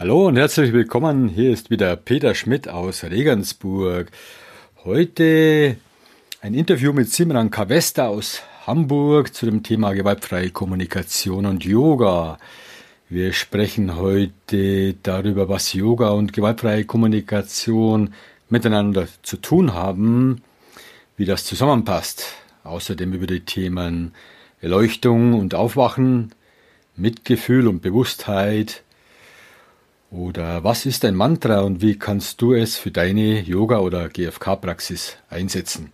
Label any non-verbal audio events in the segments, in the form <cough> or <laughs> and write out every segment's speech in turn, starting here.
Hallo und herzlich willkommen. Hier ist wieder Peter Schmidt aus Regensburg. Heute ein Interview mit Simran Kavesta aus Hamburg zu dem Thema gewaltfreie Kommunikation und Yoga. Wir sprechen heute darüber, was Yoga und gewaltfreie Kommunikation miteinander zu tun haben, wie das zusammenpasst. Außerdem über die Themen Erleuchtung und Aufwachen, Mitgefühl und Bewusstheit, oder was ist ein Mantra und wie kannst du es für deine Yoga- oder GFK-Praxis einsetzen?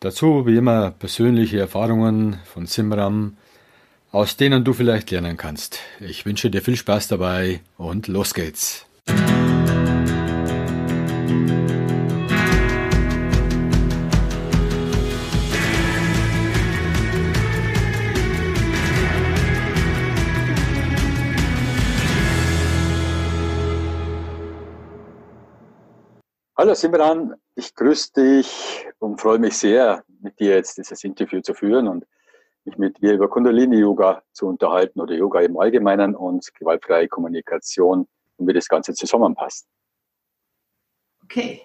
Dazu wie immer persönliche Erfahrungen von Simram, aus denen du vielleicht lernen kannst. Ich wünsche dir viel Spaß dabei und los geht's. Hallo Simran, ich grüße dich und freue mich sehr, mit dir jetzt dieses Interview zu führen und mich mit dir über Kundalini-Yoga zu unterhalten oder Yoga im Allgemeinen und gewaltfreie Kommunikation und wie das Ganze zusammenpasst. Okay,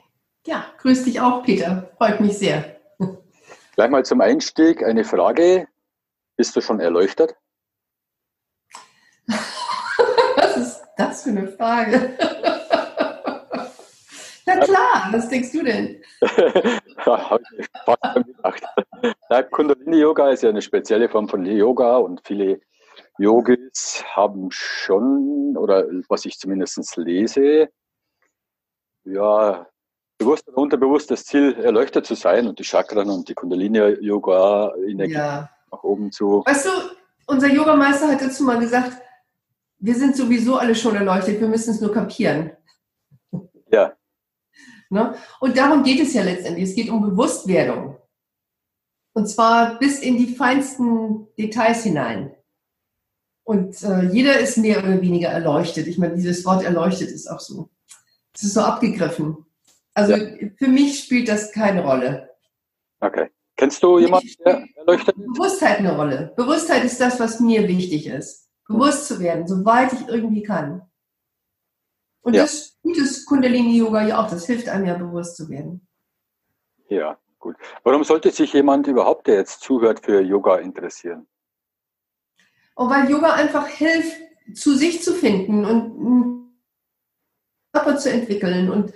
ja, grüß dich auch, Peter. Freut mich sehr. Gleich mal zum Einstieg eine Frage. Bist du schon erleuchtet? <laughs> Was ist das für eine Frage? Na klar, was denkst du denn? <laughs> ja, habe ich fast gedacht. Ja, Kundalini-Yoga ist ja eine spezielle Form von Yoga und viele Yogis haben schon, oder was ich zumindest lese, ja, bewusst oder unterbewusst das Ziel, erleuchtet zu sein und die Chakren und die Kundalini-Yoga-Energie ja. nach oben zu. Weißt du, unser Yogameister hat dazu mal gesagt, wir sind sowieso alle schon erleuchtet, wir müssen es nur kapieren. Ja. Ne? Und darum geht es ja letztendlich. Es geht um Bewusstwerdung. Und zwar bis in die feinsten Details hinein. Und äh, jeder ist mehr oder weniger erleuchtet. Ich meine, dieses Wort erleuchtet ist auch so. Es ist so abgegriffen. Also ja. für mich spielt das keine Rolle. Okay. Kennst du jemanden, der erleuchtet ist? Bewusstheit eine Rolle. Bewusstheit ist das, was mir wichtig ist. Bewusst zu werden, soweit ich irgendwie kann. Und ja. das tut Kundalini-Yoga ja auch. Das hilft einem ja bewusst zu werden. Ja, gut. Warum sollte sich jemand überhaupt, der jetzt zuhört, für Yoga interessieren? Oh, weil Yoga einfach hilft, zu sich zu finden und einen Körper zu entwickeln und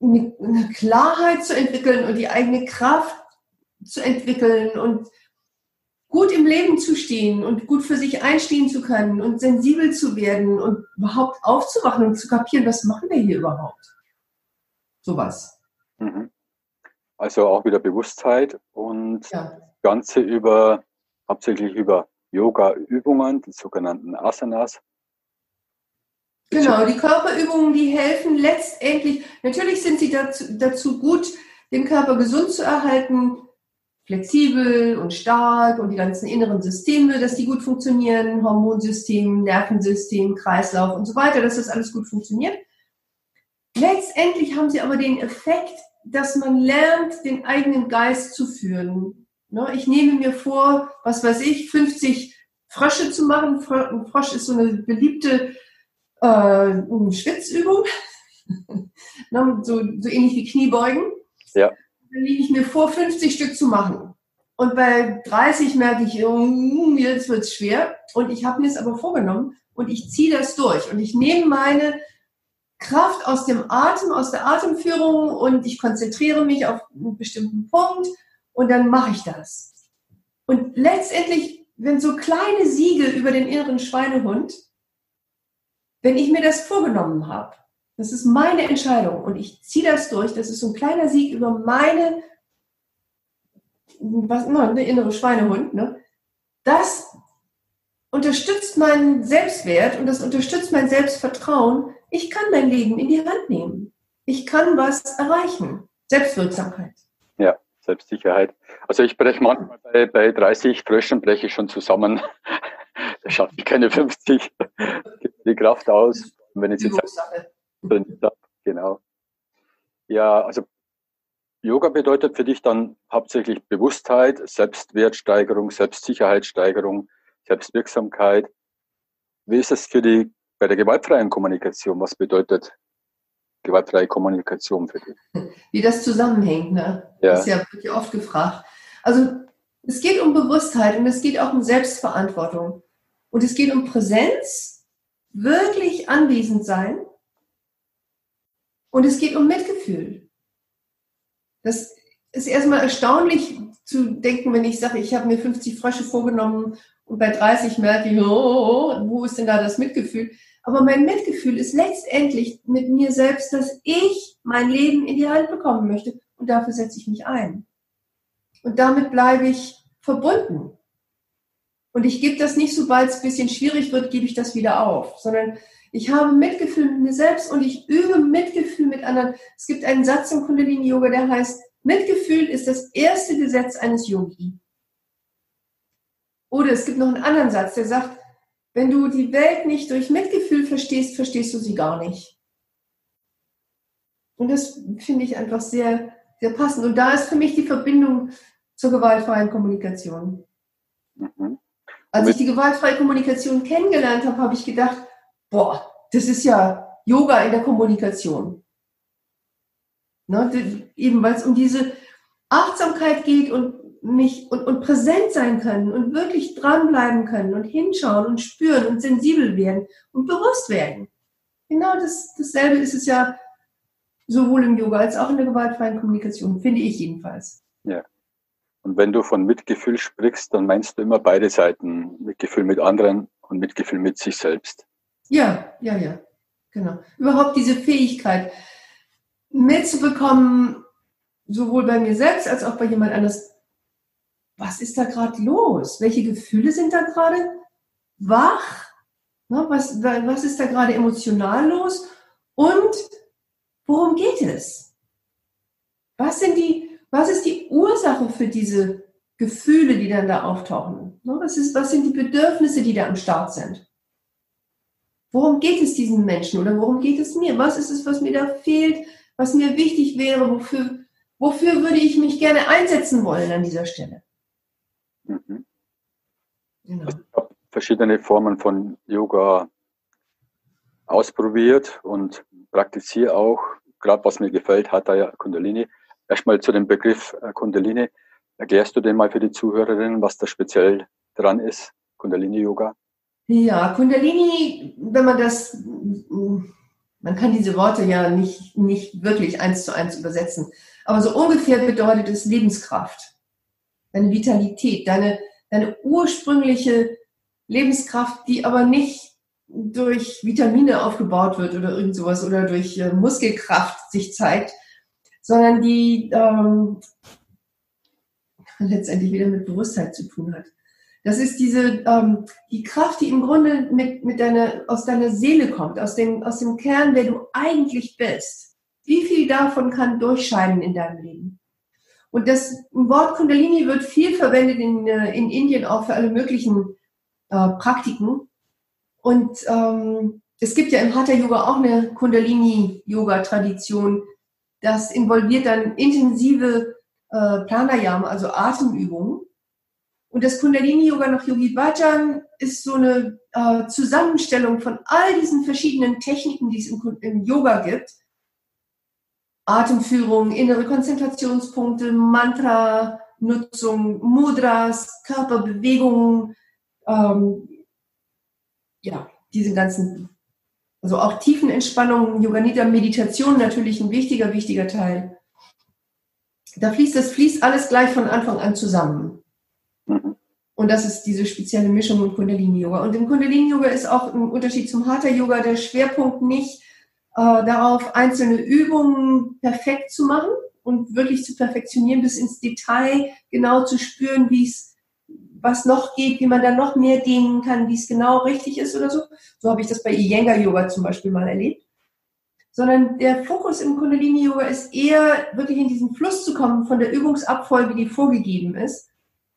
eine Klarheit zu entwickeln und die eigene Kraft zu entwickeln und gut im Leben zu stehen und gut für sich einstehen zu können und sensibel zu werden und überhaupt aufzuwachen und zu kapieren, was machen wir hier überhaupt? Sowas. Mhm. Also auch wieder Bewusstheit und ja. das Ganze über, hauptsächlich über Yoga-Übungen, die sogenannten Asanas. Genau, die Körperübungen, die helfen letztendlich, natürlich sind sie dazu, dazu gut, den Körper gesund zu erhalten, flexibel und stark und die ganzen inneren Systeme, dass die gut funktionieren, Hormonsystem, Nervensystem, Kreislauf und so weiter, dass das alles gut funktioniert. Letztendlich haben sie aber den Effekt, dass man lernt, den eigenen Geist zu führen. Ne, ich nehme mir vor, was weiß ich, 50 Frösche zu machen. Ein Frosch ist so eine beliebte äh, Schwitzübung, <laughs> ne, so, so ähnlich wie Kniebeugen. Ja dann nehme ich mir vor, 50 Stück zu machen. Und bei 30 merke ich, oh, jetzt wird es schwer. Und ich habe mir es aber vorgenommen und ich ziehe das durch. Und ich nehme meine Kraft aus dem Atem, aus der Atemführung und ich konzentriere mich auf einen bestimmten Punkt und dann mache ich das. Und letztendlich, wenn so kleine Siege über den inneren Schweinehund, wenn ich mir das vorgenommen habe, das ist meine Entscheidung und ich ziehe das durch. Das ist so ein kleiner Sieg über meine, was immer, der innere Schweinehund. Ne? Das unterstützt meinen Selbstwert und das unterstützt mein Selbstvertrauen. Ich kann mein Leben in die Hand nehmen. Ich kann was erreichen. Selbstwirksamkeit. Ja, Selbstsicherheit. Also ich breche manchmal bei, bei 30 Fröschen breche ich schon zusammen. <laughs> da schaffe ich keine 50. Gibt die Kraft aus. Und wenn ich jetzt Genau. Ja, also Yoga bedeutet für dich dann hauptsächlich Bewusstheit, Selbstwertsteigerung, Selbstsicherheitssteigerung, Selbstwirksamkeit. Wie ist es für die bei der gewaltfreien Kommunikation, was bedeutet gewaltfreie Kommunikation für dich? Wie das zusammenhängt, ne? Ja. Das ist ja wirklich oft gefragt. Also es geht um Bewusstheit und es geht auch um Selbstverantwortung. Und es geht um Präsenz, wirklich anwesend sein. Und es geht um Mitgefühl. Das ist erstmal erstaunlich zu denken, wenn ich sage, ich habe mir 50 Frösche vorgenommen und bei 30 merke ich, oh, wo ist denn da das Mitgefühl? Aber mein Mitgefühl ist letztendlich mit mir selbst, dass ich mein Leben in die Hand bekommen möchte und dafür setze ich mich ein. Und damit bleibe ich verbunden. Und ich gebe das nicht, sobald es ein bisschen schwierig wird, gebe ich das wieder auf, sondern ich habe Mitgefühl mit mir selbst und ich übe Mitgefühl mit anderen. Es gibt einen Satz im Kundalini Yoga, der heißt, Mitgefühl ist das erste Gesetz eines Yogi. Oder es gibt noch einen anderen Satz, der sagt, wenn du die Welt nicht durch Mitgefühl verstehst, verstehst du sie gar nicht. Und das finde ich einfach sehr, sehr passend. Und da ist für mich die Verbindung zur gewaltfreien Kommunikation. Mhm. Als ich die gewaltfreie Kommunikation kennengelernt habe, habe ich gedacht, boah, das ist ja Yoga in der Kommunikation. Ne, eben weil es um diese Achtsamkeit geht und mich und, und präsent sein können und wirklich dranbleiben können und hinschauen und spüren und sensibel werden und bewusst werden. Genau das, dasselbe ist es ja sowohl im Yoga als auch in der gewaltfreien Kommunikation, finde ich jedenfalls. Ja. Und wenn du von Mitgefühl sprichst, dann meinst du immer beide Seiten. Mitgefühl mit anderen und Mitgefühl mit sich selbst. Ja, ja, ja. Genau. Überhaupt diese Fähigkeit mitzubekommen, sowohl bei mir selbst als auch bei jemand anders, was ist da gerade los? Welche Gefühle sind da gerade wach? Was, was ist da gerade emotional los? Und worum geht es? Was sind die was ist die Ursache für diese Gefühle, die dann da auftauchen? Ne, was, ist, was sind die Bedürfnisse, die da am Start sind? Worum geht es diesen Menschen oder worum geht es mir? Was ist es, was mir da fehlt, was mir wichtig wäre? Wofür, wofür würde ich mich gerne einsetzen wollen an dieser Stelle? Mhm. Genau. Ich habe verschiedene Formen von Yoga ausprobiert und praktiziere auch. Gerade was mir gefällt, hat da ja Kundalini Erstmal zu dem Begriff äh, Kundalini. Erklärst du den mal für die Zuhörerinnen, was da speziell dran ist, Kundalini-Yoga? Ja, Kundalini, wenn man das, man kann diese Worte ja nicht, nicht wirklich eins zu eins übersetzen, aber so ungefähr bedeutet es Lebenskraft, deine Vitalität, deine, deine ursprüngliche Lebenskraft, die aber nicht durch Vitamine aufgebaut wird oder irgend sowas oder durch äh, Muskelkraft sich zeigt, sondern die ähm, letztendlich wieder mit Bewusstheit zu tun hat. Das ist diese ähm, die Kraft, die im Grunde mit, mit deiner, aus deiner Seele kommt, aus dem, aus dem Kern, wer du eigentlich bist. Wie viel davon kann durchscheinen in deinem Leben? Und das Wort Kundalini wird viel verwendet in, äh, in Indien auch für alle möglichen äh, Praktiken. Und ähm, es gibt ja im Hatha Yoga auch eine Kundalini-Yoga-Tradition, das involviert dann intensive äh, Pranayama, also Atemübungen. Und das Kundalini-Yoga nach Yogi Bhajan ist so eine äh, Zusammenstellung von all diesen verschiedenen Techniken, die es im, im Yoga gibt. Atemführung, innere Konzentrationspunkte, Mantra-Nutzung, Mudras, Körperbewegungen, ähm, ja, diese ganzen also auch Tiefenentspannung, Yoga Nidra, Meditation natürlich ein wichtiger, wichtiger Teil. Da fließt, das fließt alles gleich von Anfang an zusammen. Und das ist diese spezielle Mischung im Kundalini-Yoga. Und im Kundalini-Yoga ist auch im Unterschied zum Hatha-Yoga der Schwerpunkt nicht äh, darauf, einzelne Übungen perfekt zu machen und wirklich zu perfektionieren, bis ins Detail genau zu spüren, wie es was noch geht, wie man da noch mehr dehnen kann, wie es genau richtig ist oder so. So habe ich das bei Iyengar Yoga zum Beispiel mal erlebt. Sondern der Fokus im Kundalini Yoga ist eher wirklich in diesen Fluss zu kommen von der Übungsabfolge, die vorgegeben ist.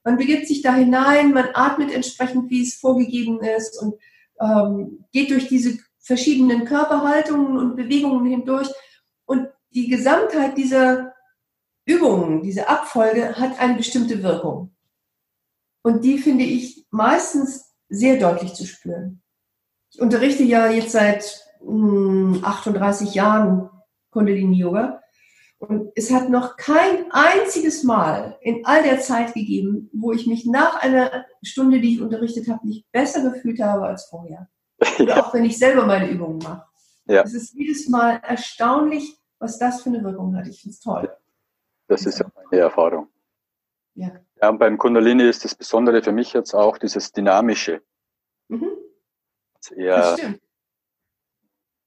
Man begibt sich da hinein, man atmet entsprechend, wie es vorgegeben ist und ähm, geht durch diese verschiedenen Körperhaltungen und Bewegungen hindurch. Und die Gesamtheit dieser Übungen, diese Abfolge hat eine bestimmte Wirkung. Und die finde ich meistens sehr deutlich zu spüren. Ich unterrichte ja jetzt seit mh, hm, 38 Jahren Kundalini Yoga. Und es hat noch kein einziges Mal in all der Zeit gegeben, wo ich mich nach einer Stunde, die ich unterrichtet habe, nicht besser gefühlt habe als vorher. Oder auch wenn ich selber meine Übungen mache. Ja. Es ist jedes Mal erstaunlich, was das für eine Wirkung hat. Ich finde es toll. Das ist ja meine Erfahrung. Ja. ja, und beim Kundalini ist das Besondere für mich jetzt auch dieses Dynamische. Mhm. Eher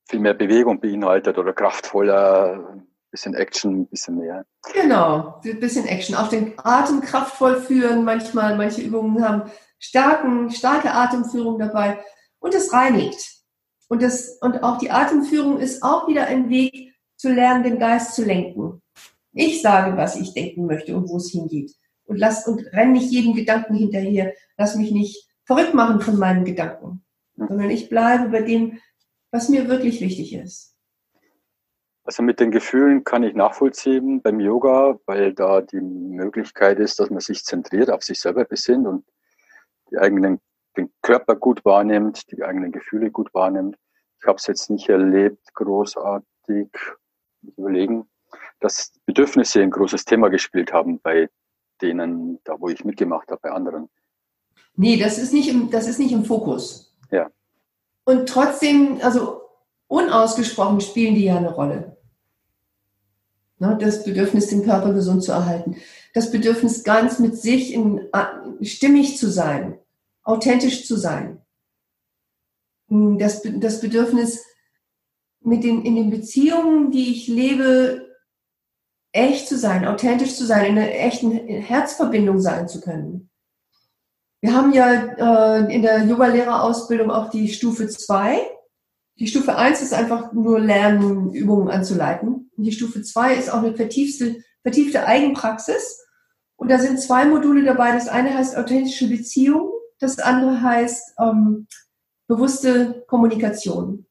viel mehr Bewegung beinhaltet oder kraftvoller, bisschen Action, ein bisschen mehr. Genau, ein bisschen Action. Auch den Atem kraftvoll führen. Manchmal, manche Übungen haben starken, starke Atemführung dabei. Und es reinigt. Und, das, und auch die Atemführung ist auch wieder ein Weg zu lernen, den Geist zu lenken. Ich sage, was ich denken möchte und wo es hingeht. Und lass und renn nicht jedem Gedanken hinterher. Lass mich nicht verrückt machen von meinen Gedanken. Sondern ich bleibe bei dem, was mir wirklich wichtig ist. Also mit den Gefühlen kann ich nachvollziehen beim Yoga, weil da die Möglichkeit ist, dass man sich zentriert, auf sich selber besinnt und die eigenen, den Körper gut wahrnimmt, die eigenen Gefühle gut wahrnimmt. Ich habe es jetzt nicht erlebt, großartig überlegen, dass Bedürfnisse ein großes Thema gespielt haben bei denen, da wo ich mitgemacht habe, bei anderen. Nee, das ist nicht im, das ist nicht im Fokus. Ja. Und trotzdem, also unausgesprochen spielen die ja eine Rolle. Ne, das Bedürfnis, den Körper gesund zu erhalten. Das Bedürfnis, ganz mit sich in, stimmig zu sein, authentisch zu sein. Hm, das, das Bedürfnis, mit den, in den Beziehungen, die ich lebe, echt zu sein, authentisch zu sein, in einer echten Herzverbindung sein zu können. Wir haben ja äh, in der Yoga-Lehrerausbildung auch die Stufe 2. Die Stufe 1 ist einfach nur Lernen, Übungen anzuleiten. Und die Stufe 2 ist auch eine vertiefte, vertiefte Eigenpraxis. Und da sind zwei Module dabei. Das eine heißt authentische Beziehung, das andere heißt ähm, bewusste Kommunikation.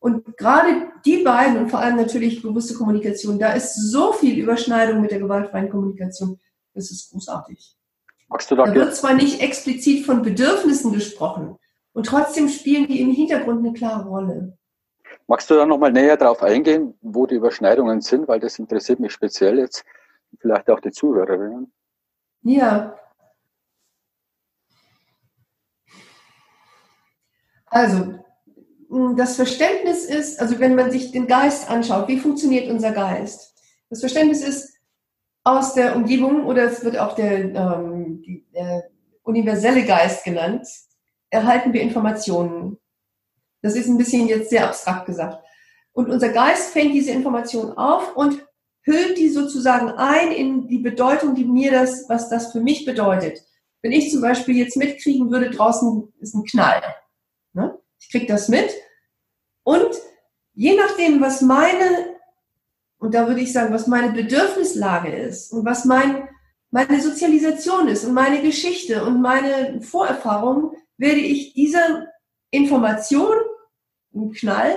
Und gerade die beiden und vor allem natürlich bewusste Kommunikation, da ist so viel Überschneidung mit der gewaltfreien Kommunikation. Das ist großartig. Magst du da, da wird zwar nicht explizit von Bedürfnissen gesprochen, und trotzdem spielen die im Hintergrund eine klare Rolle. Magst du da nochmal näher darauf eingehen, wo die Überschneidungen sind, weil das interessiert mich speziell jetzt, vielleicht auch die Zuhörerinnen. Ja. Also, das Verständnis ist, also wenn man sich den Geist anschaut, wie funktioniert unser Geist? Das Verständnis ist aus der Umgebung oder es wird auch der, ähm, der universelle Geist genannt, erhalten wir Informationen. Das ist ein bisschen jetzt sehr abstrakt gesagt. Und unser Geist fängt diese Informationen auf und hüllt die sozusagen ein in die Bedeutung, die mir das, was das für mich bedeutet. Wenn ich zum Beispiel jetzt mitkriegen würde, draußen ist ein Knall. Ne? Ich kriege das mit. Und je nachdem, was meine, und da würde ich sagen, was meine Bedürfnislage ist und was mein, meine Sozialisation ist und meine Geschichte und meine Vorerfahrungen, werde ich dieser Information, im Knall,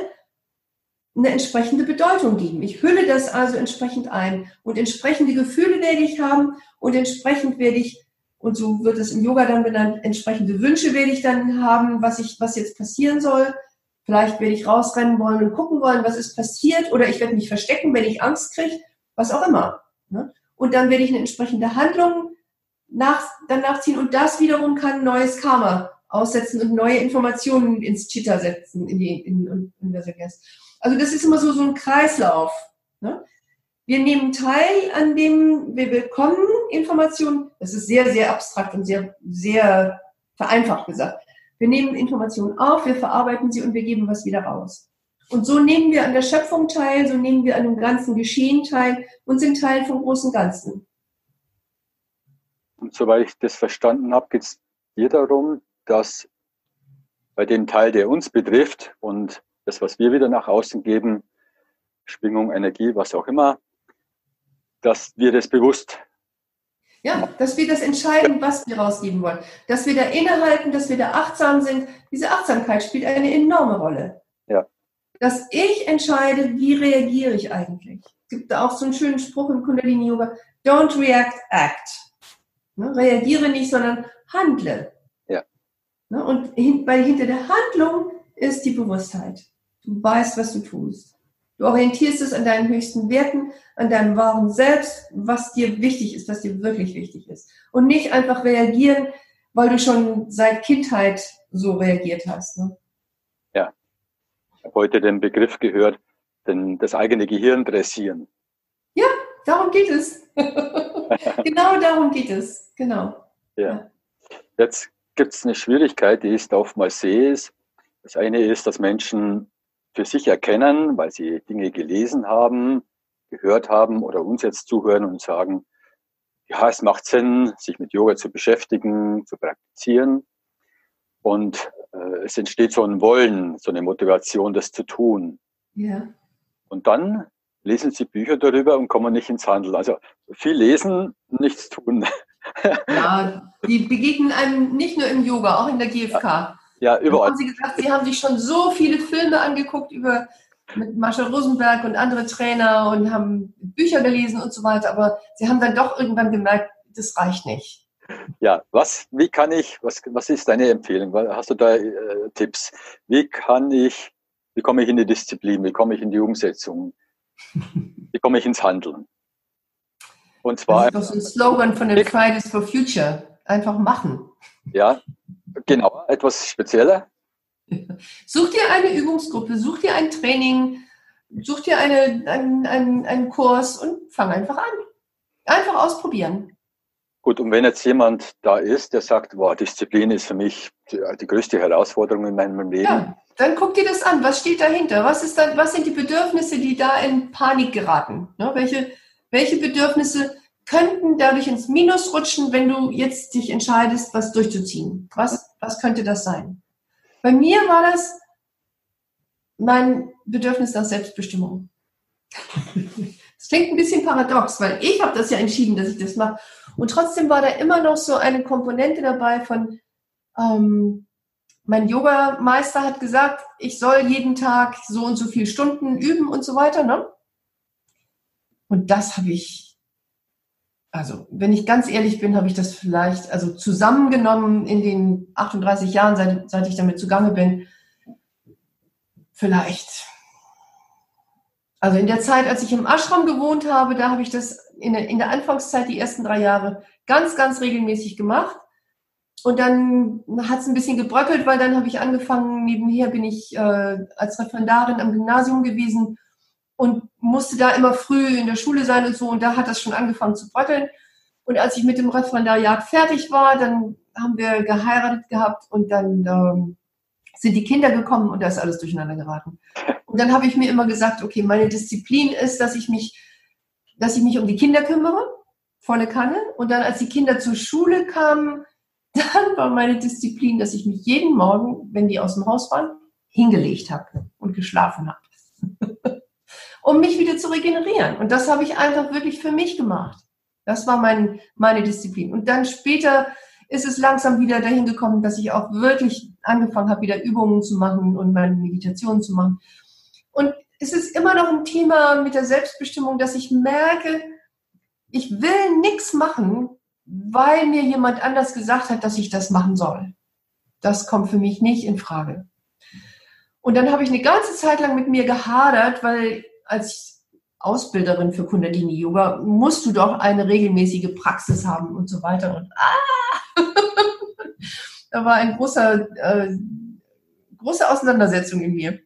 eine entsprechende Bedeutung geben. Ich hülle das also entsprechend ein und entsprechende Gefühle werde ich haben und entsprechend werde ich, und so wird es im Yoga dann benannt, entsprechende Wünsche werde ich dann haben, was ich, was jetzt passieren soll. Vielleicht werde ich rausrennen wollen und gucken wollen, was ist passiert, oder ich werde mich verstecken, wenn ich Angst kriege, was auch immer. Ne? Und dann werde ich eine entsprechende Handlung nach, danach ziehen und das wiederum kann neues Karma aussetzen und neue Informationen ins Chitta setzen, in die das Vergessen. Also das ist immer so, so ein Kreislauf. Ne? Wir nehmen teil an dem, wir bekommen Informationen, das ist sehr, sehr abstrakt und sehr, sehr vereinfacht gesagt. Wir nehmen Informationen auf, wir verarbeiten sie und wir geben was wieder raus. Und so nehmen wir an der Schöpfung teil, so nehmen wir an dem ganzen Geschehen teil und sind Teil vom großen Ganzen. Und soweit ich das verstanden habe, geht es dir darum, dass bei dem Teil, der uns betrifft und das, was wir wieder nach außen geben, Schwingung, Energie, was auch immer, dass wir das bewusst ja, dass wir das entscheiden, was wir rausgeben wollen. Dass wir da innehalten, dass wir da achtsam sind. Diese Achtsamkeit spielt eine enorme Rolle. Ja. Dass ich entscheide, wie reagiere ich eigentlich. Es gibt da auch so einen schönen Spruch im Kundalini Yoga. Don't react, act. Ne? Reagiere nicht, sondern handle. Ne? Und weil hinter der Handlung ist die Bewusstheit. Du weißt, was du tust. Du orientierst es an deinen höchsten Werten, an deinem wahren Selbst, was dir wichtig ist, was dir wirklich wichtig ist. Und nicht einfach reagieren, weil du schon seit Kindheit so reagiert hast. Ne? Ja. Ich habe heute den Begriff gehört, denn das eigene Gehirn dressieren. Ja, darum geht es. <laughs> genau darum geht es. Genau. Ja. Jetzt gibt es eine Schwierigkeit, die ich oftmals sehe. Das eine ist, dass Menschen für sich erkennen, weil sie Dinge gelesen haben, gehört haben oder uns jetzt zuhören und sagen, ja, es macht Sinn, sich mit Yoga zu beschäftigen, zu praktizieren. Und äh, es entsteht so ein Wollen, so eine Motivation, das zu tun. Ja. Und dann lesen sie Bücher darüber und kommen nicht ins Handeln. Also viel lesen, nichts tun. Ja, <laughs> die begegnen einem nicht nur im Yoga, auch in der GfK. Ja, überall. Haben Sie gesagt, Sie haben sich schon so viele Filme angeguckt über mit Marshall Rosenberg und andere Trainer und haben Bücher gelesen und so weiter, aber Sie haben dann doch irgendwann gemerkt, das reicht nicht. Ja, was, wie kann ich, was, was ist deine Empfehlung? Hast du da äh, Tipps? Wie kann ich, wie komme ich in die Disziplin? Wie komme ich in die Umsetzung? Wie komme ich ins Handeln? Und zwar. Das ist doch so ein Slogan von den Fridays for Future. Einfach machen. Ja, Genau, etwas spezieller. Such dir eine Übungsgruppe, such dir ein Training, such dir eine, einen, einen, einen Kurs und fang einfach an. Einfach ausprobieren. Gut, und wenn jetzt jemand da ist, der sagt, boah, Disziplin ist für mich die, die größte Herausforderung in meinem Leben. Ja, dann guck dir das an. Was steht dahinter? Was, ist da, was sind die Bedürfnisse, die da in Panik geraten? Ne? Welche, welche Bedürfnisse könnten dadurch ins Minus rutschen, wenn du jetzt dich entscheidest, was durchzuziehen. Was, was könnte das sein? Bei mir war das mein Bedürfnis nach Selbstbestimmung. <laughs> Das klingt ein bisschen paradox, weil ich habe das ja entschieden, dass ich das mache. Und trotzdem war da immer noch so eine Komponente dabei von, ähm, mein Yogameister hat gesagt, ich soll jeden Tag so und so viele Stunden üben und so weiter. Ne? Und das habe ich also wenn ich ganz ehrlich bin, habe ich das vielleicht, also zusammengenommen in den 38 Jahren, seit, seit ich damit zugange bin, vielleicht. Also in der Zeit, als ich im Ashram gewohnt habe, da habe ich das in der, in der Anfangszeit, die ersten drei Jahre, ganz, ganz regelmäßig gemacht. Und dann hat es ein bisschen gebröckelt, weil dann habe ich angefangen, nebenher bin ich äh, als Referendarin am Gymnasium gewesen und musste da immer früh in der Schule sein und so. Und da hat das schon angefangen zu bröckeln. Und als ich mit dem Referendariat fertig war, dann haben wir geheiratet gehabt und dann ähm, sind die Kinder gekommen und da ist alles durcheinander geraten. Und dann habe ich mir immer gesagt, okay, meine Disziplin ist, dass ich mich, dass ich mich um die Kinder kümmere, volle Kanne. Und dann, als die Kinder zur Schule kamen, <laughs> dann war meine Disziplin, dass ich mich jeden Morgen, wenn die aus dem Haus waren, hingelegt habe und geschlafen habe <laughs> um mich wieder zu regenerieren. Und das habe ich einfach wirklich für mich gemacht. Das war mein, meine Disziplin. Und dann später ist es langsam wieder dahin gekommen, dass ich auch wirklich angefangen habe, wieder Übungen zu machen und meine Meditationen zu machen. Und es ist immer noch ein Thema mit der Selbstbestimmung, dass ich merke, ich will nichts machen, weil mir jemand anders gesagt hat, dass ich das machen soll. Das kommt für mich nicht in Frage. Und dann habe ich eine ganze Zeit lang mit mir gehadert, weil als Ausbilderin für Kundalini Yoga musst du doch eine regelmäßige Praxis haben und so weiter. Und ah, <laughs> da war ein großer, äh, große Auseinandersetzung in mir.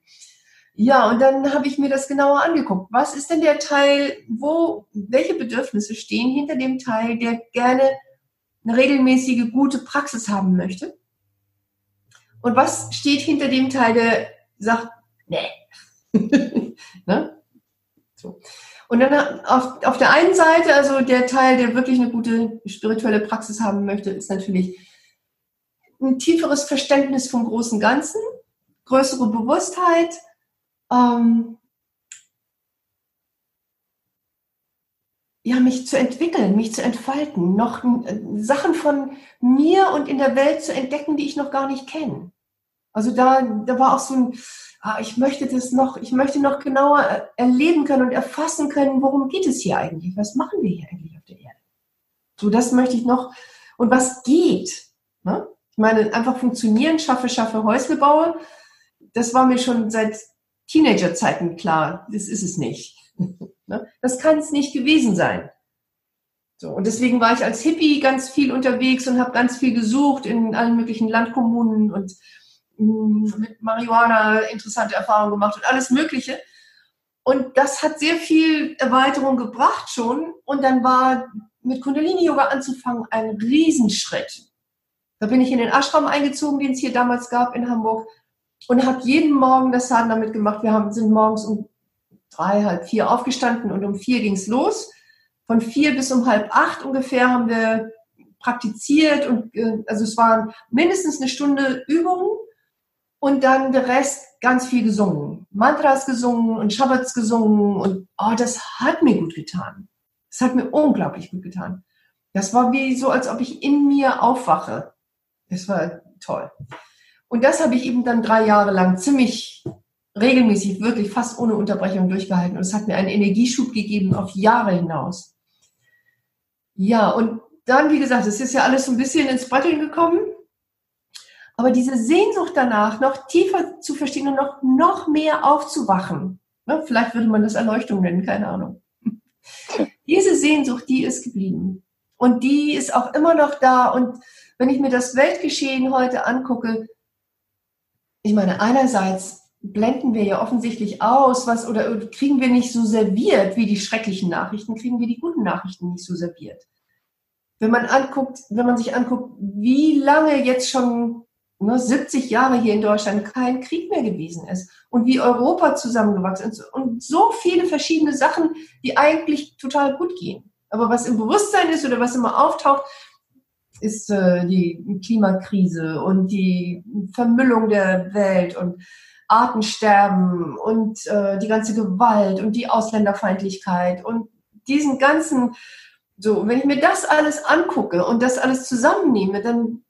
Ja, und dann habe ich mir das genauer angeguckt. Was ist denn der Teil, wo, welche Bedürfnisse stehen hinter dem Teil, der gerne eine regelmäßige, gute Praxis haben möchte? Und was steht hinter dem Teil, der sagt, nee. <laughs> ne? So. Und dann auf, auf der einen Seite, also der Teil, der wirklich eine gute spirituelle Praxis haben möchte, ist natürlich ein tieferes Verständnis vom großen Ganzen, größere Bewusstheit, ähm, ja, mich zu entwickeln, mich zu entfalten, noch äh, Sachen von mir und in der Welt zu entdecken, die ich noch gar nicht kenne. Also da, da war auch so ein, ah, ich möchte das noch, ich möchte noch genauer erleben können und erfassen können, worum geht es hier eigentlich? Was machen wir hier eigentlich auf der Erde? So, das möchte ich noch. Und was geht? Ne? Ich meine, einfach funktionieren, schaffe, schaffe, Häusle baue, das war mir schon seit Teenagerzeiten klar. Das ist es nicht. <laughs> Ne? Das kann es nicht gewesen sein. So, und deswegen war ich als Hippie ganz viel unterwegs und habe ganz viel gesucht in allen möglichen Landkommunen und mit Marihuana interessante Erfahrungen gemacht und alles Mögliche. Und das hat sehr viel Erweiterung gebracht schon. Und dann war mit Kundalini-Yoga anzufangen ein Riesenschritt. Da bin ich in den Ashram eingezogen, den es hier damals gab in Hamburg und habe jeden Morgen das Sadhana damit gemacht. Wir haben, sind morgens um drei, halb vier aufgestanden und um vier ging's los. Von vier bis um halb acht ungefähr haben wir praktiziert und äh, also es waren mindestens eine Stunde Übungen und dann der Rest ganz viel gesungen. Mantras gesungen und Shabbats gesungen und oh, das hat mir gut getan. Das hat mir unglaublich gut getan. Das war wie so, als ob ich in mir aufwache. Das war toll. Und das habe ich eben dann drei Jahre lang ziemlich regelmäßig, wirklich fast ohne Unterbrechung durchgehalten. Und es hat mir einen Energieschub gegeben auf Jahre hinaus. Ja, und dann, wie gesagt, es ist ja alles so ein bisschen ins Bretteln gekommen. Aber diese Sehnsucht danach, noch tiefer zu verstehen und noch, noch mehr aufzuwachen, ne, vielleicht würde man das Erleuchtung nennen, keine Ahnung. <laughs> Diese Sehnsucht, die ist geblieben. Und die ist auch immer noch da. Und wenn ich mir das Weltgeschehen heute angucke, ich meine, einerseits blenden wir ja offensichtlich aus, was oder kriegen wir nicht so serviert wie die schrecklichen Nachrichten, kriegen wir die guten Nachrichten nicht so serviert. Wenn man anguckt, wenn man sich anguckt, wie lange jetzt schon ne, 70 Jahre hier in Deutschland kein Krieg mehr gewesen ist und wie Europa zusammengewachsen ist und so viele verschiedene Sachen, die eigentlich total gut gehen. Aber was im Bewusstsein ist oder was immer auftaucht, ist äh, die Klimakrise und die Vermüllung der Welt und Artensterben und äh, die ganze Gewalt und die Ausländerfeindlichkeit und diesen ganzen, so, wenn ich mir das alles angucke und das alles zusammennehme, dann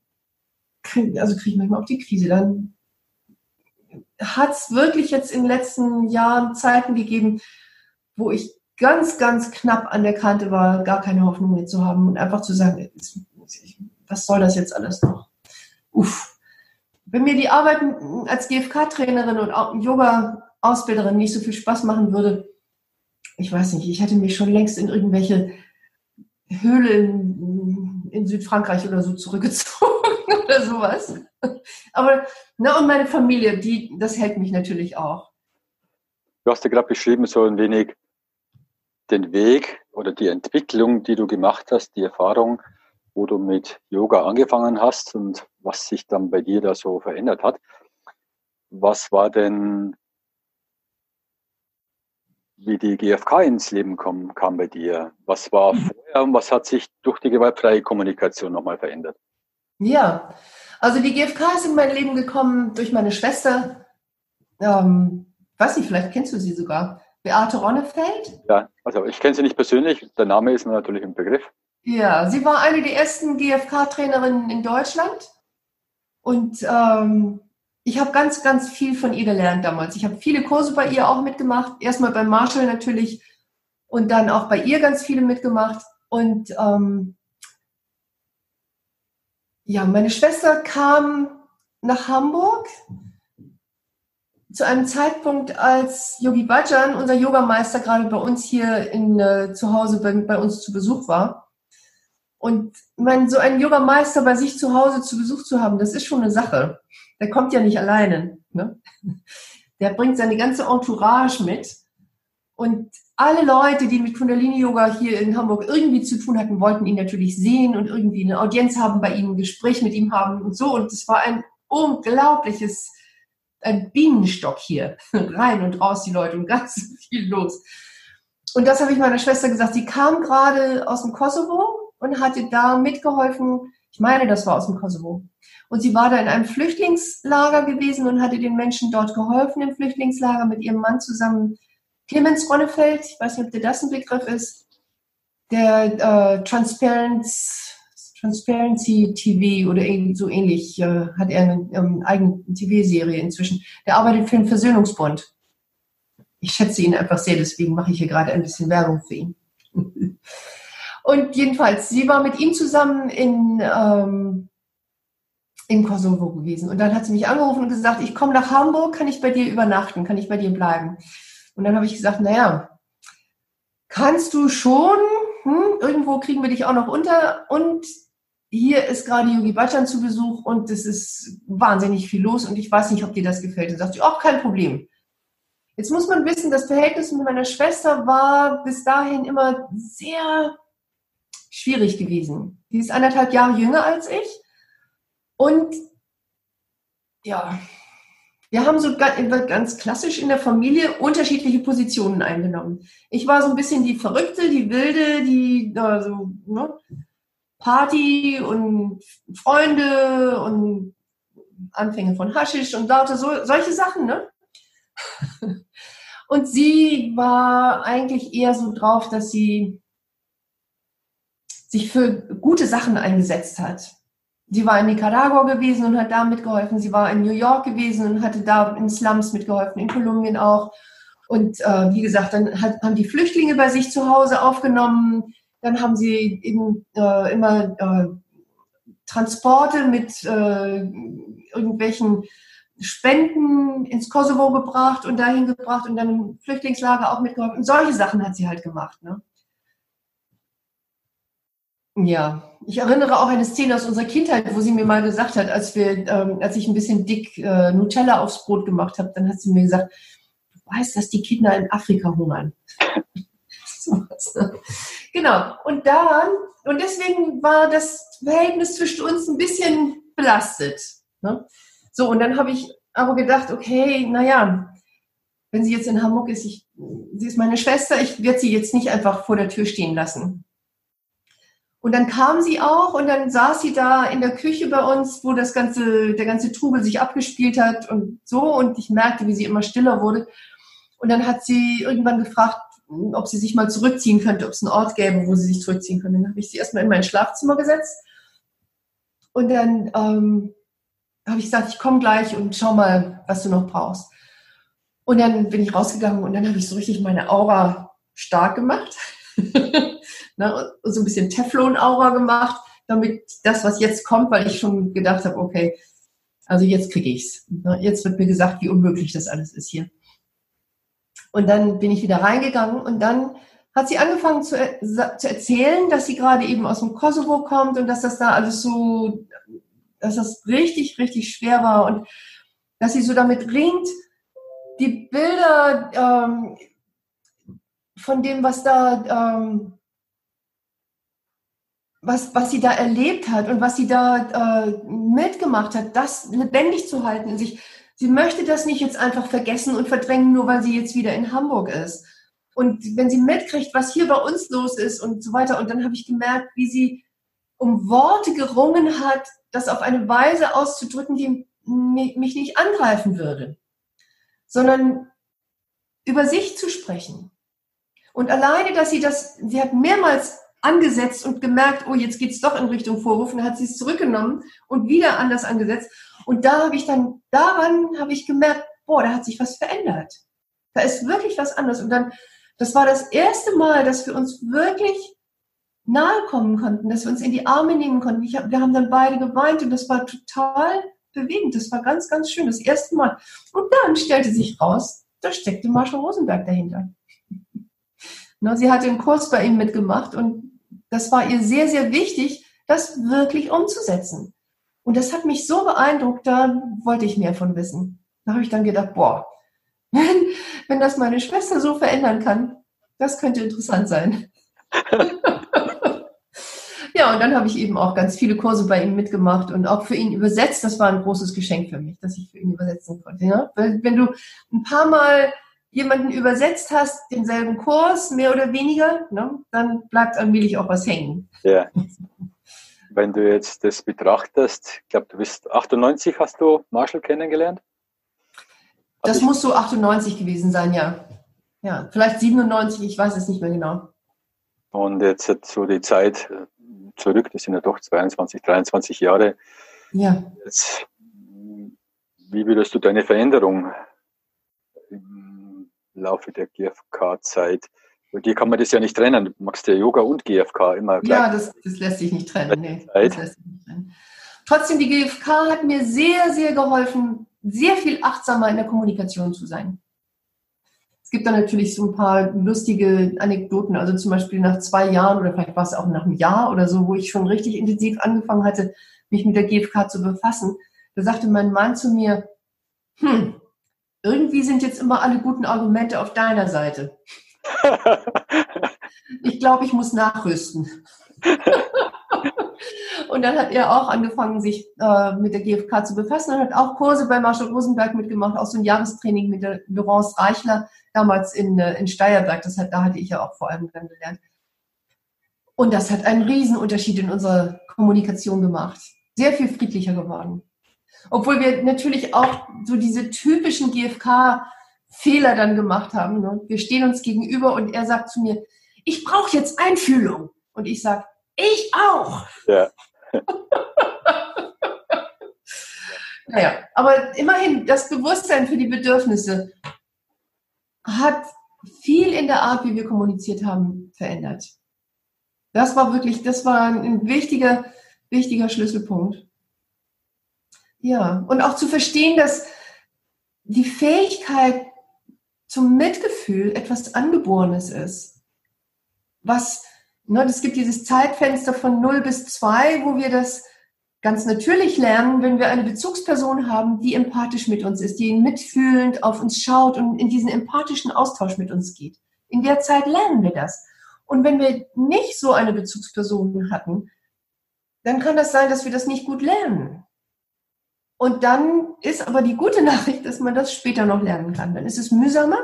krieg, also kriege ich manchmal auch die Krise. Dann hat es wirklich jetzt in den letzten Jahren Zeiten gegeben, wo ich ganz, ganz knapp an der Kante war, gar keine Hoffnung mehr zu haben und einfach zu sagen, was soll das jetzt alles noch? Uff. Wenn mir die Arbeit als GFK-Trainerin und Yoga-Ausbilderin nicht so viel Spaß machen würde, ich weiß nicht, ich hätte mich schon längst in irgendwelche Höhlen in Südfrankreich oder so zurückgezogen <laughs> oder sowas. Aber, na, und meine Familie, die, das hält mich natürlich auch. Du hast ja gerade beschrieben, so ein wenig den Weg oder die Entwicklung, die du gemacht hast, die Erfahrung, wo du mit Yoga angefangen hast und was sich dann bei dir da so verändert hat. Was war denn, wie die GfK ins Leben kam, kam bei dir? Was war mhm. vorher und was hat sich durch die gewaltfreie Kommunikation nochmal verändert? Ja, also die GfK ist in mein Leben gekommen durch meine Schwester. Ähm, weiß nicht, vielleicht kennst du sie sogar. Beate Ronnefeld? Ja, also ich kenne sie nicht persönlich, der Name ist mir natürlich im Begriff. Ja, sie war eine der ersten GfK-Trainerinnen in Deutschland. Und ähm, ich habe ganz, ganz viel von ihr gelernt damals. Ich habe viele Kurse bei ihr auch mitgemacht. Erstmal bei Marshall natürlich und dann auch bei ihr ganz viele mitgemacht. Und ähm, ja, meine Schwester kam nach Hamburg zu einem Zeitpunkt, als Yogi Bhajan, unser Yogameister, gerade bei uns hier in, äh, zu Hause bei, bei, uns zu Besuch war. Und mein, so einen Yogameister bei sich zu Hause zu Besuch zu haben, das ist schon eine Sache. Der kommt ja nicht alleine. Ne? <laughs> Der bringt seine ganze Entourage mit. Und alle Leute, die mit Kundalini Yoga hier in Hamburg irgendwie zu tun hatten, wollten ihn natürlich sehen und irgendwie eine Audienz haben bei ihm, ein Gespräch mit ihm haben und so. Und es war ein unglaubliches, ein Bienenstock hier. <laughs> Rein und raus die Leute und ganz <laughs> viel los. Und das habe ich meiner Schwester gesagt. Sie kam gerade aus dem Kosovo und hatte da mitgeholfen. Ich meine, das war aus dem Kosovo. Und sie war da in einem Flüchtlingslager gewesen und hatte den Menschen dort geholfen im Flüchtlingslager mit ihrem Mann zusammen Clemens Ronnefeld, ich weiß nicht, ob dir das ein Begriff ist, der äh, Transparency, TV oder so ähnlich, äh, hat er eine ähm, eigene TV-Serie inzwischen. Der arbeitet für den Versöhnungsbund. Ich schätze ihn einfach sehr, deswegen mache ich hier gerade ein bisschen Werbung für ihn. <laughs> Und jedenfalls, sie war mit ihm zusammen in, ähm, in Kosovo gewesen. Und dann hat sie mich angerufen und gesagt, ich komme nach Hamburg, kann ich bei dir übernachten, kann ich bei dir bleiben? Und dann habe ich gesagt, naja, kannst du schon, hm, irgendwo kriegen wir dich auch noch unter und hier ist gerade Yogi Bhajan zu Besuch und es ist wahnsinnig viel los und ich weiß nicht, ob dir das gefällt. Und sagt sie, auch kein Problem. Jetzt muss man wissen, das Verhältnis mit meiner Schwester war bis dahin immer sehr schwierig gewesen. Die ist anderthalb Jahre jünger als ich und ja, wir haben so ganz klassisch in der Familie unterschiedliche Positionen eingenommen. Ich war so ein bisschen die Verrückte, die Wilde, die also, ne, Party und Freunde und Anfänge von Haschisch und lauter so, solche Sachen, ne? <laughs> Und sie war eigentlich eher so drauf, dass sie sich für gute Sachen eingesetzt hat. Sie war in Nicaragua gewesen und hat da mitgeholfen. Sie war in New York gewesen und hatte da in Slums mitgeholfen, in Kolumbien auch. Und äh, wie gesagt, dann hat, haben die Flüchtlinge bei sich zu Hause aufgenommen. Dann haben sie eben äh, immer äh, Transporte mit äh, irgendwelchen Spenden ins Kosovo gebracht und dahin gebracht und dann im Flüchtlingslager auch mitgeholfen. Und solche Sachen hat sie halt gemacht. Ne? Ja, ich erinnere auch eine Szene aus unserer Kindheit, wo sie mir mal gesagt hat, als wir, ähm, als ich ein bisschen dick äh, Nutella aufs Brot gemacht habe, dann hat sie mir gesagt, du weißt, dass die Kinder in Afrika hungern. <laughs> genau. Und dann, und deswegen war das Verhältnis zwischen uns ein bisschen belastet. Ne? So, und dann habe ich aber gedacht, okay, naja, wenn sie jetzt in Hamburg ist, ich, sie ist meine Schwester, ich werde sie jetzt nicht einfach vor der Tür stehen lassen. Und dann kam sie auch und dann saß sie da in der Küche bei uns, wo das ganze, der ganze Trubel sich abgespielt hat und so. Und ich merkte, wie sie immer stiller wurde. Und dann hat sie irgendwann gefragt, ob sie sich mal zurückziehen könnte, ob es einen Ort gäbe, wo sie sich zurückziehen könnte. Dann habe ich sie erstmal in mein Schlafzimmer gesetzt. Und dann ähm, habe ich gesagt, ich komme gleich und schau mal, was du noch brauchst. Und dann bin ich rausgegangen und dann habe ich so richtig meine Aura stark gemacht. <laughs> ne, so ein bisschen Teflon-Aura gemacht, damit das, was jetzt kommt, weil ich schon gedacht habe, okay, also jetzt kriege ich's. Ne, jetzt wird mir gesagt, wie unmöglich das alles ist hier. Und dann bin ich wieder reingegangen und dann hat sie angefangen zu, zu erzählen, dass sie gerade eben aus dem Kosovo kommt und dass das da alles so, dass das richtig, richtig schwer war und dass sie so damit ringt, die Bilder ähm, von dem, was da ähm, was, was sie da erlebt hat und was sie da äh, mitgemacht hat, das lebendig zu halten in sich. Sie möchte das nicht jetzt einfach vergessen und verdrängen, nur weil sie jetzt wieder in Hamburg ist. Und wenn sie mitkriegt, was hier bei uns los ist und so weiter, und dann habe ich gemerkt, wie sie um Worte gerungen hat, das auf eine Weise auszudrücken, die mich nicht angreifen würde, sondern über sich zu sprechen. Und alleine, dass sie das, sie hat mehrmals angesetzt und gemerkt, oh, jetzt geht's doch in Richtung dann hat sie es zurückgenommen und wieder anders angesetzt. Und da habe ich dann, daran habe ich gemerkt, boah, da hat sich was verändert. Da ist wirklich was anderes. Und dann, das war das erste Mal, dass wir uns wirklich nahe kommen konnten, dass wir uns in die Arme nehmen konnten. Ich hab, wir haben dann beide geweint und das war total bewegend. Das war ganz, ganz schön. Das erste Mal. Und dann stellte sich raus, da steckte Marshall Rosenberg dahinter. Sie hatte einen Kurs bei ihm mitgemacht und das war ihr sehr, sehr wichtig, das wirklich umzusetzen. Und das hat mich so beeindruckt, da wollte ich mehr von wissen. Da habe ich dann gedacht, boah, <laughs> wenn, wenn das meine Schwester so verändern kann, das könnte interessant sein. <laughs> ja, und dann habe ich eben auch ganz viele Kurse bei ihm mitgemacht und auch für ihn übersetzt. Das war ein großes Geschenk für mich, dass ich für ihn übersetzen konnte. Ja? Wenn du ein paar Mal jemanden übersetzt hast, denselben Kurs, mehr oder weniger, ne, dann bleibt allmählich auch was hängen. Ja. Wenn du jetzt das betrachtest, ich glaube, du bist 98, hast du Marshall kennengelernt? Das muss so 98 gewesen sein, ja. Ja, vielleicht 97, ich weiß es nicht mehr genau. Und jetzt so die Zeit zurück, das sind ja doch 22, 23 Jahre. Ja. Jetzt, wie würdest du deine Veränderung Laufe der GFK-Zeit. Bei dir kann man das ja nicht trennen. Du machst ja Yoga und GFK immer gleich. Ja, das, das lässt sich nicht trennen. Nee, das lässt sich nicht trennen. Trotzdem, die GfK hat mir sehr, sehr geholfen, sehr viel achtsamer in der Kommunikation zu sein. Es gibt da natürlich so ein paar lustige Anekdoten, also zum Beispiel nach zwei Jahren oder vielleicht war es auch nach einem Jahr oder so, wo ich schon richtig intensiv angefangen hatte, mich mit der GfK zu befassen. Da sagte mein Mann zu mir, hm, irgendwie sind jetzt immer alle guten Argumente auf deiner Seite. <laughs> ich glaube, ich muss nachrüsten. <laughs> und dann hat er auch angefangen, sich äh, mit der GfK zu befassen und hat auch Kurse bei Marshall Rosenberg mitgemacht, auch so ein Jahrestraining mit der Laurence Reichler, damals in, äh, in Steierberg. Das hat, da hatte ich ja auch vor allem dann gelernt. Und das hat einen Riesenunterschied in unserer Kommunikation gemacht. Sehr viel friedlicher geworden. Obwohl wir natürlich auch so diese typischen GfK-Fehler dann gemacht haben. Ne? Wir stehen uns gegenüber und er sagt zu mir, ich brauche jetzt Einfühlung. Und ich sage, ich auch. Ja. <laughs> naja, aber immerhin, das Bewusstsein für die Bedürfnisse hat viel in der Art, wie wir kommuniziert haben, verändert. Das war wirklich, das war ein wichtiger, wichtiger Schlüsselpunkt. Ja, und auch zu verstehen, dass die Fähigkeit zum Mitgefühl etwas Angeborenes ist. Was, ne, es gibt dieses Zeitfenster von 0 bis 2, wo wir das ganz natürlich lernen, wenn wir eine Bezugsperson haben, die empathisch mit uns ist, die mitfühlend auf uns schaut und in diesen empathischen Austausch mit uns geht. In der Zeit lernen wir das. Und wenn wir nicht so eine Bezugsperson hatten, dann kann das sein, dass wir das nicht gut lernen. Und dann ist aber die gute <laughs> Nachricht, dass man das später noch lernen kann. Dann ist es mühsamer,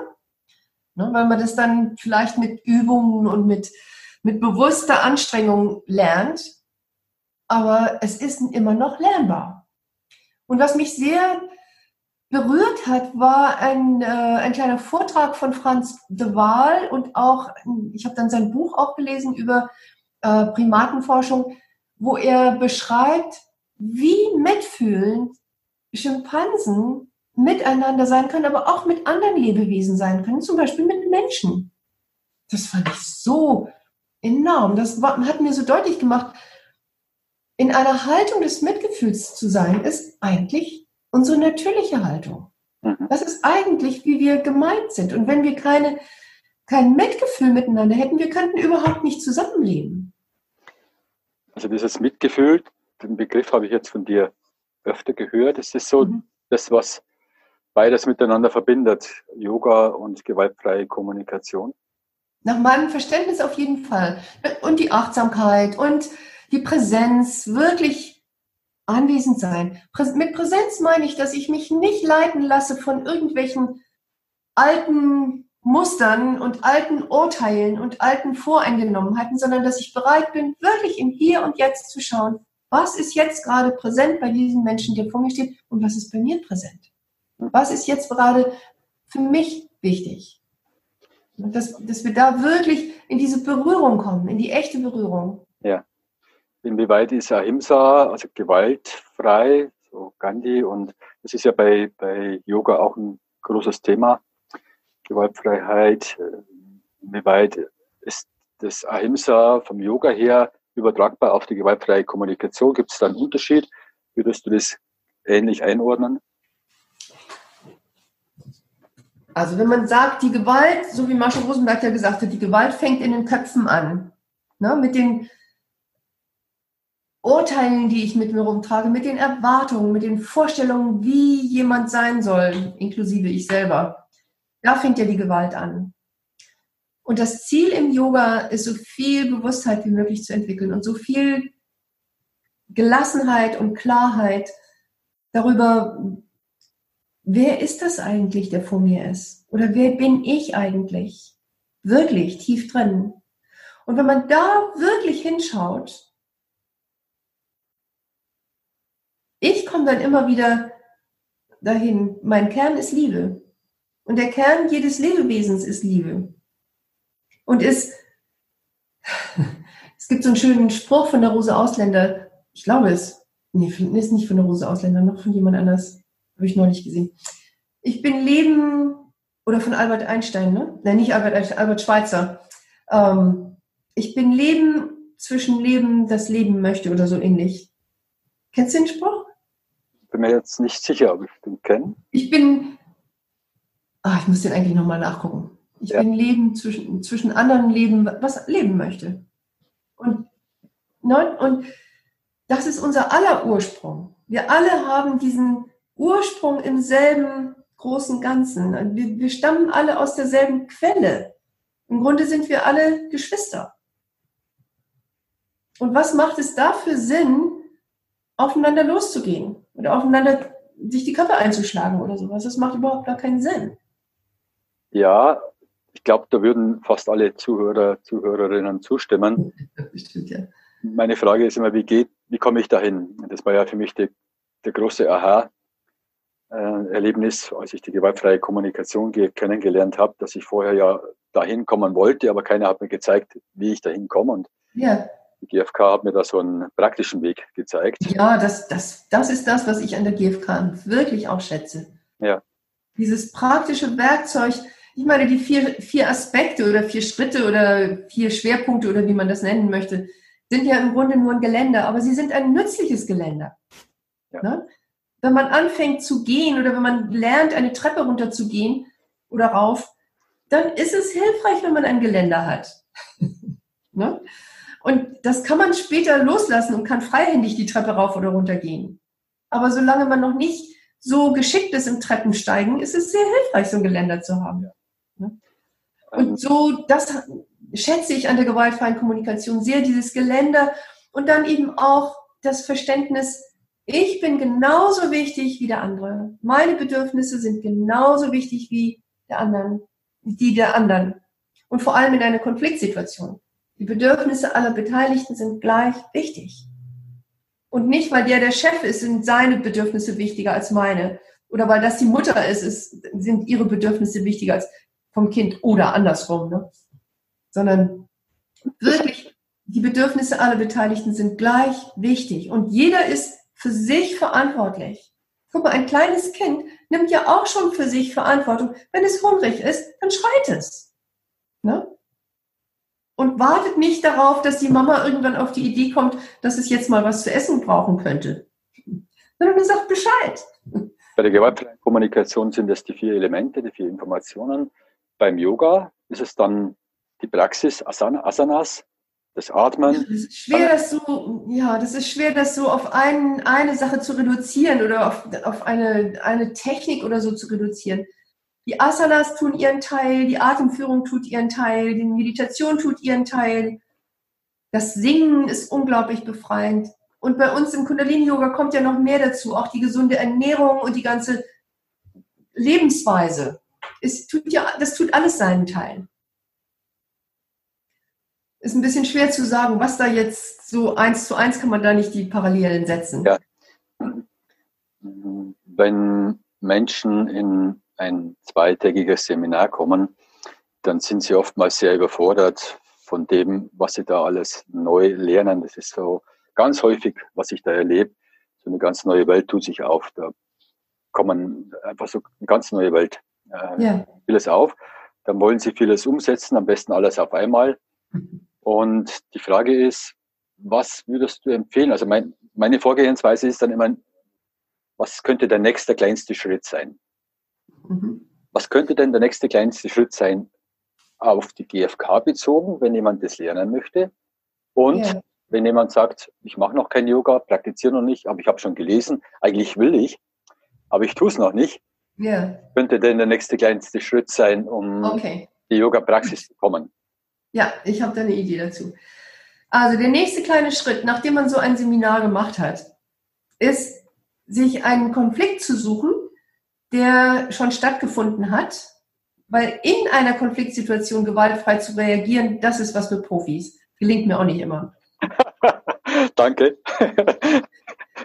ne, weil man das dann vielleicht mit Übungen und mit, mit bewusster Anstrengung lernt aber es ist immer noch lernbar. Und was mich sehr berührt hat, war ein, äh, ein kleiner Vortrag von Franz de Waal und auch, ich habe dann sein Buch auch gelesen über äh, Primatenforschung, wo er beschreibt, wie mitfühlend Schimpansen miteinander sein können, aber auch mit anderen Lebewesen sein können, zum Beispiel mit Menschen. Das fand ich so enorm. Das hat mir so deutlich gemacht, in einer Haltung des Mitgefühls zu sein, ist eigentlich unsere natürliche Haltung. Mhm. Das ist eigentlich, wie wir gemeint sind. Und wenn wir keine, kein Mitgefühl miteinander hätten, wir könnten überhaupt nicht zusammenleben. Also dieses Mitgefühl, den Begriff habe ich jetzt von dir öfter gehört. Es ist so mhm. das, was beides miteinander verbindet, Yoga und gewaltfreie Kommunikation. Nach meinem Verständnis auf jeden Fall. Und die Achtsamkeit und die Präsenz, wirklich anwesend sein. Mit Präsenz meine ich, dass ich mich nicht leiten lasse von irgendwelchen alten Mustern und alten Urteilen und alten Voreingenommenheiten, sondern dass ich bereit bin, wirklich im Hier und Jetzt zu schauen, was ist jetzt gerade präsent bei diesem Menschen, der vor mir steht, und was ist bei mir präsent? Was ist jetzt gerade für mich wichtig? Dass, dass wir da wirklich in diese Berührung kommen, in die echte Berührung. Ja inwieweit ist Ahimsa, also gewaltfrei, so Gandhi, und das ist ja bei, bei Yoga auch ein großes Thema, Gewaltfreiheit, inwieweit ist das Ahimsa vom Yoga her übertragbar auf die gewaltfreie Kommunikation? Gibt es da einen Unterschied? Würdest du das ähnlich einordnen? Also wenn man sagt, die Gewalt, so wie Marshall Rosenberg ja gesagt hat, die Gewalt fängt in den Köpfen an. Ne, mit den Urteilen, die ich mit mir rumtrage, mit den Erwartungen, mit den Vorstellungen, wie jemand sein soll, inklusive ich selber. Da fängt ja die Gewalt an. Und das Ziel im Yoga ist, so viel Bewusstheit wie möglich zu entwickeln und so viel Gelassenheit und Klarheit darüber, wer ist das eigentlich, der vor mir ist? Oder wer bin ich eigentlich? Wirklich tief drin. Und wenn man da wirklich hinschaut, ich komme dann immer wieder dahin, mein Kern ist Liebe. Und der Kern jedes Lebewesens ist Liebe. Und ist, es gibt so einen schönen Spruch von der Rose Ausländer, ich glaube es, nee, ist nicht von der Rose Ausländer, noch von jemand anders, habe ich neulich gesehen. Ich bin Leben, oder von Albert Einstein, ne? Nein, nicht Albert Einstein, Albert Schweitzer. Ähm, ich bin Leben zwischen Leben, das Leben möchte oder so ähnlich. Kennst du den Spruch? Bin mir jetzt nicht sicher, ob ich den kenne. Ich bin, ah, ich muss den eigentlich nochmal nachgucken. Ich Ja. bin Leben zwischen, zwischen anderen Leben, was leben möchte. Und, ne, und das ist unser aller Ursprung. Wir alle haben diesen Ursprung im selben großen Ganzen. Wir, wir stammen alle aus derselben Quelle. Im Grunde sind wir alle Geschwister. Und was macht es da für Sinn, aufeinander loszugehen oder aufeinander sich die Köpfe einzuschlagen oder sowas? Das macht überhaupt gar keinen Sinn. Ja, ich glaube, da würden fast alle Zuhörer, Zuhörerinnen zustimmen. <laughs> Bestimmt, ja. Meine Frage ist immer, wie geht, wie komme ich dahin? Das war ja für mich die, der große Aha-Erlebnis, als ich die gewaltfreie Kommunikation ge- kennengelernt habe, dass ich vorher ja dahin kommen wollte, aber keiner hat mir gezeigt, wie ich dahin komme. Und Ja, die GfK hat mir da so einen praktischen Weg gezeigt. ja das, das, das ist das, was ich an der GfK wirklich auch schätze. Ja. Dieses praktische Werkzeug, ich meine, die vier, vier Aspekte oder vier Schritte oder vier Schwerpunkte oder wie man das nennen möchte, sind ja im Grunde nur ein Geländer, aber sie sind ein nützliches Geländer. Ja. Ne? Wenn man anfängt zu gehen oder wenn man lernt, eine Treppe runterzugehen oder rauf, dann ist es hilfreich, wenn man ein Geländer hat. <laughs> ne? Und das kann man später loslassen und kann freihändig die Treppe rauf oder runter gehen. Aber solange man noch nicht so geschickt ist im Treppensteigen, ist es sehr hilfreich, so ein Geländer zu haben. Ähm, Und so, das schätze ich an der gewaltfreien Kommunikation sehr, dieses Geländer und dann eben auch das Verständnis, ich bin genauso wichtig wie der andere. Meine Bedürfnisse sind genauso wichtig wie der anderen, die der anderen. Und vor allem in einer Konfliktsituation. Die Bedürfnisse aller Beteiligten sind gleich wichtig. Und nicht, weil der der Chef ist, sind seine Bedürfnisse wichtiger als meine. Oder weil das die Mutter ist, ist sind ihre Bedürfnisse wichtiger als vom Kind oder andersrum. Ne? Sondern wirklich, die Bedürfnisse aller Beteiligten sind gleich wichtig. Und jeder ist für sich verantwortlich. Guck mal, ein kleines Kind nimmt ja auch schon für sich Verantwortung. Wenn es hungrig ist, dann schreit es. Ne? Und wartet nicht darauf, dass die Mama irgendwann auf die Idee kommt, dass es jetzt mal was zu essen brauchen könnte. Sondern man sagt Bescheid. Bei der gewaltfreien Kommunikation sind es die vier Elemente, die vier Informationen. Beim Yoga ist es dann die Praxis Asana, Asanas, das Atmen. Das ist schwer, das so, ja, das ist schwer, das so auf ein, eine Sache zu reduzieren oder auf, auf eine, eine Technik oder so zu reduzieren. Die Asanas tun ihren Teil, die Atemführung tut ihren Teil, die Meditation tut ihren Teil. Das Singen ist unglaublich befreiend. Und bei uns im Kundalini-Yoga kommt ja noch mehr dazu, auch die gesunde Ernährung und die ganze Lebensweise. Es tut ja, das tut alles seinen Teil. Ist ein bisschen schwer zu sagen, was da jetzt so eins zu eins kann man da nicht die Parallelen setzen. Ja. Wenn Menschen in ein zweitägiges Seminar kommen, dann sind sie oftmals sehr überfordert von dem, was sie da alles neu lernen. Das ist so ganz häufig, was ich da erlebe. So eine ganz neue Welt tut sich auf. Da kommen einfach so eine ganz neue Welt. Äh, Ja. Vieles auf. Dann wollen sie vieles umsetzen, am besten alles auf einmal. Und die Frage ist, was würdest du empfehlen? Also mein, meine Vorgehensweise ist dann immer, was könnte der nächste kleinste Schritt sein? Mhm. Was könnte denn der nächste kleinste Schritt sein auf die GfK bezogen, wenn jemand das lernen möchte? Und Ja. wenn jemand sagt, ich mache noch kein Yoga, praktiziere noch nicht, aber ich habe schon gelesen, eigentlich will ich, aber ich tue es noch nicht, Ja, könnte denn der nächste kleinste Schritt sein, um okay. die Yoga-Praxis zu kommen? Ja, ich habe da eine Idee dazu. Also der nächste kleine Schritt, nachdem man so ein Seminar gemacht hat, ist, sich einen Konflikt zu suchen, der schon stattgefunden hat, weil in einer Konfliktsituation gewaltfrei zu reagieren, das ist was für Profis. Gelingt mir auch nicht immer. <laughs> Danke.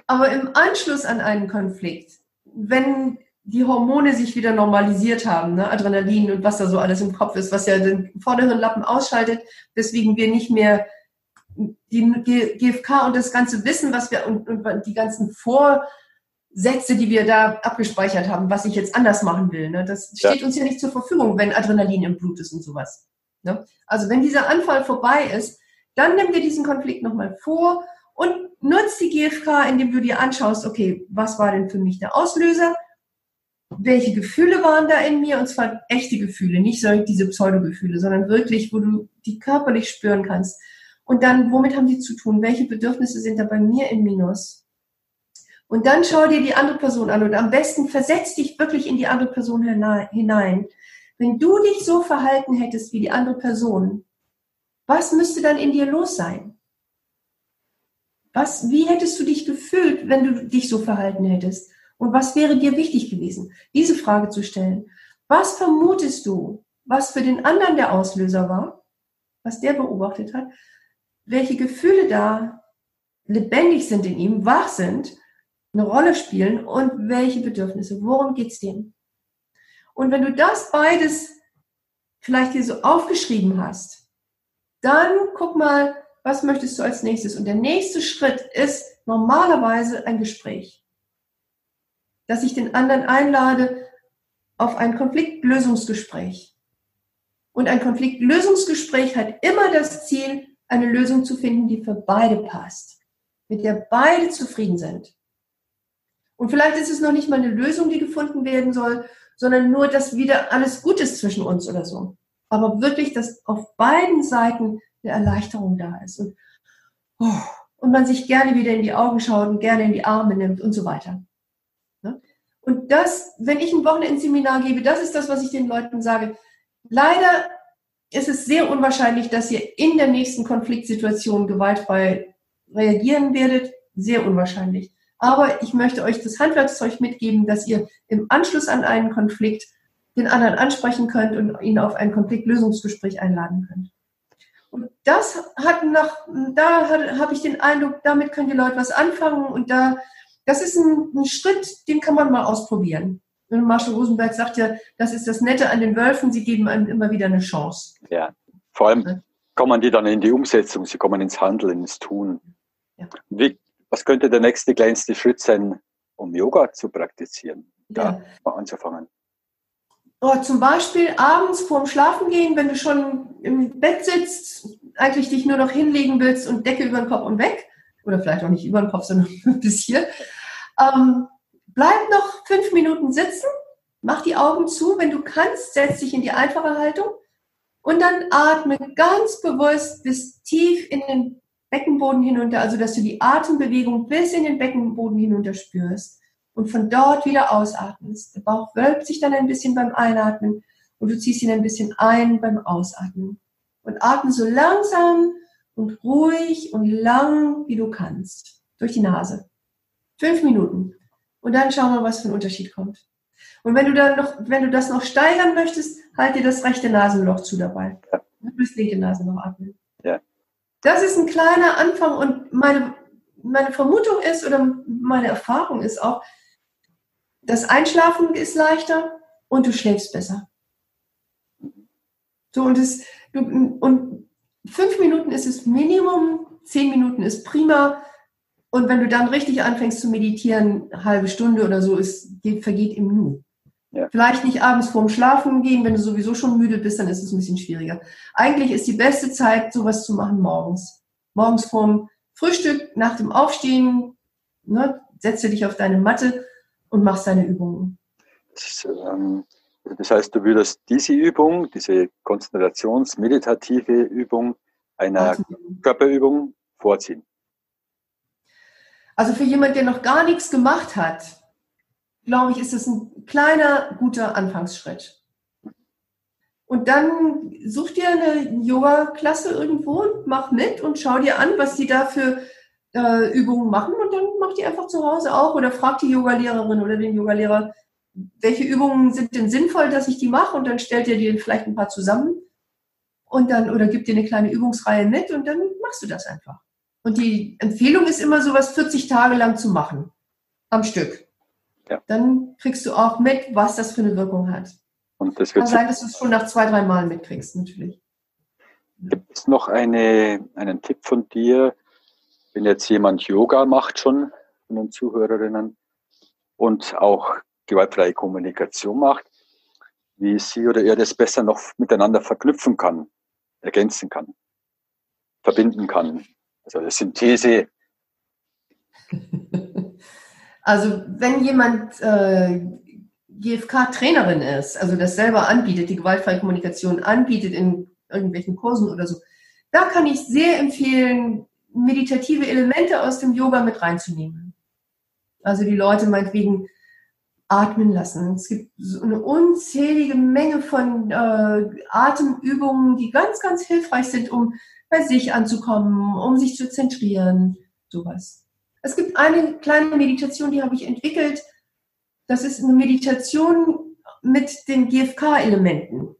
Aber im Anschluss an einen Konflikt, wenn die Hormone sich wieder normalisiert haben, ne, Adrenalin und was da so alles im Kopf ist, was ja den vorderen Lappen ausschaltet, weswegen wir nicht mehr die GfK und das ganze Wissen, was wir und, und die ganzen Vorsätze, die wir da abgespeichert haben, was ich jetzt anders machen will, ne, das Ja. steht uns ja nicht zur Verfügung, wenn Adrenalin im Blut ist und sowas. Ne? Also wenn dieser Anfall vorbei ist, dann nimm dir diesen Konflikt nochmal vor Und nutzt die GFK, indem du dir anschaust, okay, was war denn für mich der Auslöser? Welche Gefühle waren da in mir? Und zwar echte Gefühle, nicht so diese Pseudogefühle, sondern wirklich, wo du die körperlich spüren kannst. Und dann, womit haben die zu tun? Welche Bedürfnisse sind da bei mir im Minus? Und dann schau dir die andere Person an und am besten versetz dich wirklich in die andere Person hinein. Wenn du dich so verhalten hättest wie die andere Person, was müsste dann in dir los sein? Was, wie hättest du dich gefühlt, wenn du dich so verhalten hättest? Und was wäre dir wichtig gewesen? Diese Frage zu stellen. Was vermutest du, was für den anderen der Auslöser war? Was der beobachtet hat? Welche Gefühle da lebendig sind in ihm, wach sind eine Rolle spielen und welche Bedürfnisse, worum geht's dem? Und wenn du das beides vielleicht hier so aufgeschrieben hast, dann guck mal, was möchtest du als nächstes? Und der nächste Schritt ist normalerweise ein Gespräch. Dass ich den anderen einlade auf ein Konfliktlösungsgespräch. Und ein Konfliktlösungsgespräch hat immer das Ziel, eine Lösung zu finden, die für beide passt, mit der beide zufrieden sind. Und vielleicht ist es noch nicht mal eine Lösung, die gefunden werden soll, sondern nur, dass wieder alles gut ist zwischen uns oder so. Aber wirklich, dass auf beiden Seiten eine Erleichterung da ist und, oh, und man sich gerne wieder in die Augen schaut und gerne in die Arme nimmt und so weiter. Und das, wenn ich ein Wochenendseminar gebe, das ist das, was ich den Leuten sage. Leider ist es sehr unwahrscheinlich, dass ihr in der nächsten Konfliktsituation gewaltfrei reagieren werdet. Sehr unwahrscheinlich. Aber ich möchte euch das Handwerkszeug mitgeben, dass ihr im Anschluss an einen Konflikt den anderen ansprechen könnt und ihn auf ein Konfliktlösungsgespräch einladen könnt. Und das hat nach, da habe ich den Eindruck, damit können die Leute was anfangen und da, das ist ein, ein Schritt, den kann man mal ausprobieren. Und Marshall Rosenberg sagt ja, das ist das Nette an den Wölfen, sie geben einem immer wieder eine Chance. Ja, vor allem kommen die dann in die Umsetzung, sie kommen ins Handeln, ins Tun. Ja. Wie, was könnte der nächste kleinste Schritt sein, um Yoga zu praktizieren? Da ja. mal anzufangen. Oh, zum Beispiel abends vorm Schlafengehen, wenn du schon im Bett sitzt, eigentlich dich nur noch hinlegen willst und Decke über den Kopf und weg, oder vielleicht auch nicht über den Kopf, sondern <laughs> bis hier, ähm, bleib noch fünf Minuten sitzen, mach die Augen zu, wenn du kannst, setz dich in die einfache Haltung und dann atme ganz bewusst bis tief in den Beckenboden hinunter, also dass du die Atembewegung bis in den Beckenboden hinunter spürst und von dort wieder ausatmest. Der Bauch wölbt sich dann ein bisschen beim Einatmen und du ziehst ihn ein bisschen ein beim Ausatmen. Und atme so langsam und ruhig und lang, wie du kannst. Durch die Nase. Fünf Minuten. Und dann schauen wir, was für ein Unterschied kommt. Und wenn du dann noch, wenn du das noch steigern möchtest, halt dir das rechte Nasenloch zu dabei. Du bist linke Nasenloch atmen. Ja. Das ist ein kleiner Anfang und meine, meine Vermutung ist oder meine Erfahrung ist auch, das Einschlafen ist leichter und du schläfst besser. So und es, du, und fünf Minuten ist das Minimum, zehn Minuten ist prima. Und wenn du dann richtig anfängst zu meditieren, eine halbe Stunde oder so, ist, vergeht im Nu. Ja. Vielleicht nicht abends vorm Schlafen gehen, wenn du sowieso schon müde bist, dann ist es ein bisschen schwieriger. Eigentlich ist die beste Zeit, sowas zu machen morgens. Morgens vorm Frühstück, nach dem Aufstehen, ne, setze dich auf deine Matte und machst deine Übungen. Das, ähm, das heißt, du würdest diese Übung, diese konzentrations-meditative Übung einer Körperübung vorziehen. Also für jemand, der noch gar nichts gemacht hat, glaube ich, ist es ein kleiner, guter Anfangsschritt. Und dann such dir eine Yoga-Klasse irgendwo und mach mit und schau dir an, was die da für äh, Übungen machen und dann mach die einfach zu Hause auch oder frag die Yogalehrerin oder den Yogalehrer, welche Übungen sind denn sinnvoll, dass ich die mache und dann stellt ihr dir vielleicht ein paar zusammen und dann oder gibt dir eine kleine Übungsreihe mit und dann machst du das einfach. Und die Empfehlung ist immer sowas 40 Tage lang zu machen am Stück. Ja. Dann kriegst du auch mit, was das für eine Wirkung hat. Und das wird Kann sein, dass du es schon nach zwei, drei Mal mitkriegst, natürlich. Gibt es noch eine, einen Tipp von dir, wenn jetzt jemand Yoga macht schon von den Zuhörerinnen und auch gewaltfreie Kommunikation macht, wie sie oder er das besser noch miteinander verknüpfen kann, ergänzen kann, verbinden kann. Also eine Synthese <laughs> also wenn jemand äh, GFK-Trainerin ist, also das selber anbietet, die gewaltfreie Kommunikation anbietet in irgendwelchen Kursen oder so, da kann ich sehr empfehlen, meditative Elemente aus dem Yoga mit reinzunehmen. Also die Leute meinetwegen atmen lassen. Es gibt so eine unzählige Menge von äh, Atemübungen, die ganz, ganz hilfreich sind, um bei sich anzukommen, um sich zu zentrieren, sowas. Es gibt eine kleine Meditation, die habe ich entwickelt. Das ist eine Meditation mit den GFK-Elementen.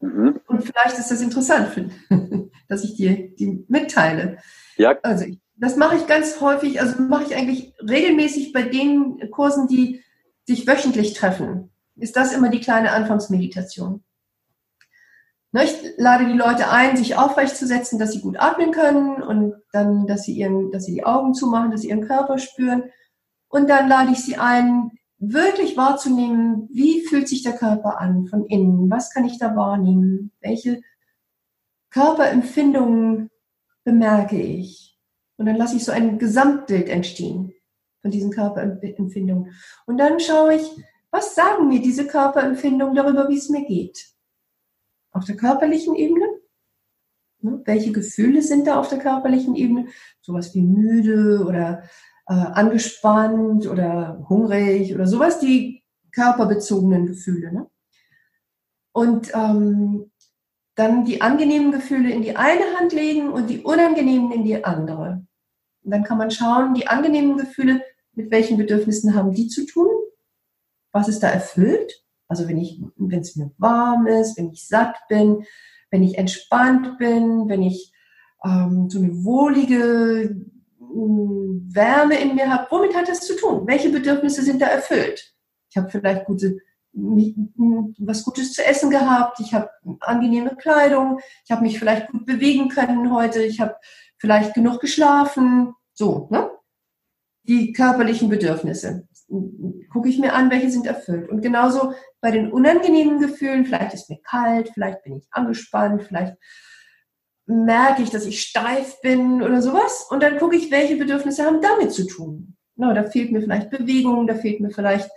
Mhm. Und vielleicht ist das interessant, für, <laughs> dass ich dir die mitteile. Ja. Also das mache ich ganz häufig, also mache ich eigentlich regelmäßig bei den Kursen, die sich wöchentlich treffen. Ist das immer die kleine Anfangsmeditation? Ne, ich lade die Leute ein, sich aufrecht zu setzen, dass sie gut atmen können und dann, dass sie ihren, dass sie die Augen zumachen, dass sie ihren Körper spüren. Und dann lade ich sie ein, wirklich wahrzunehmen, wie fühlt sich der Körper an von innen? Was kann ich da wahrnehmen? Welche Körperempfindungen bemerke ich? Und dann lasse ich so ein Gesamtbild entstehen von diesen Körperempfindungen. Und dann schaue ich, was sagen mir diese Körperempfindungen darüber, wie es mir geht? Auf der körperlichen Ebene. Ne? Welche Gefühle sind da auf der körperlichen Ebene? Sowas wie müde oder äh, angespannt oder hungrig oder sowas, die körperbezogenen Gefühle. Ne? Und ähm, dann die angenehmen Gefühle in die eine Hand legen und die unangenehmen in die andere. Und dann kann man schauen, die angenehmen Gefühle, mit welchen Bedürfnissen haben die zu tun? Was ist da erfüllt? Also wenn ich, wenn es mir warm ist, wenn ich satt bin, wenn ich entspannt bin, wenn ich ähm, so eine wohlige mm, Wärme in mir habe, womit hat das zu tun? Welche Bedürfnisse sind da erfüllt? Ich habe vielleicht gute, was Gutes zu essen gehabt, ich habe angenehme Kleidung, ich habe mich vielleicht gut bewegen können heute, ich habe vielleicht genug geschlafen, so, ne? Die körperlichen Bedürfnisse gucke ich mir an, welche sind erfüllt. Und genauso bei den unangenehmen Gefühlen, vielleicht ist mir kalt, vielleicht bin ich angespannt, vielleicht merke ich, dass ich steif bin oder sowas. Und dann gucke ich, welche Bedürfnisse haben damit zu tun. Na, da fehlt mir vielleicht Bewegung, da fehlt mir vielleicht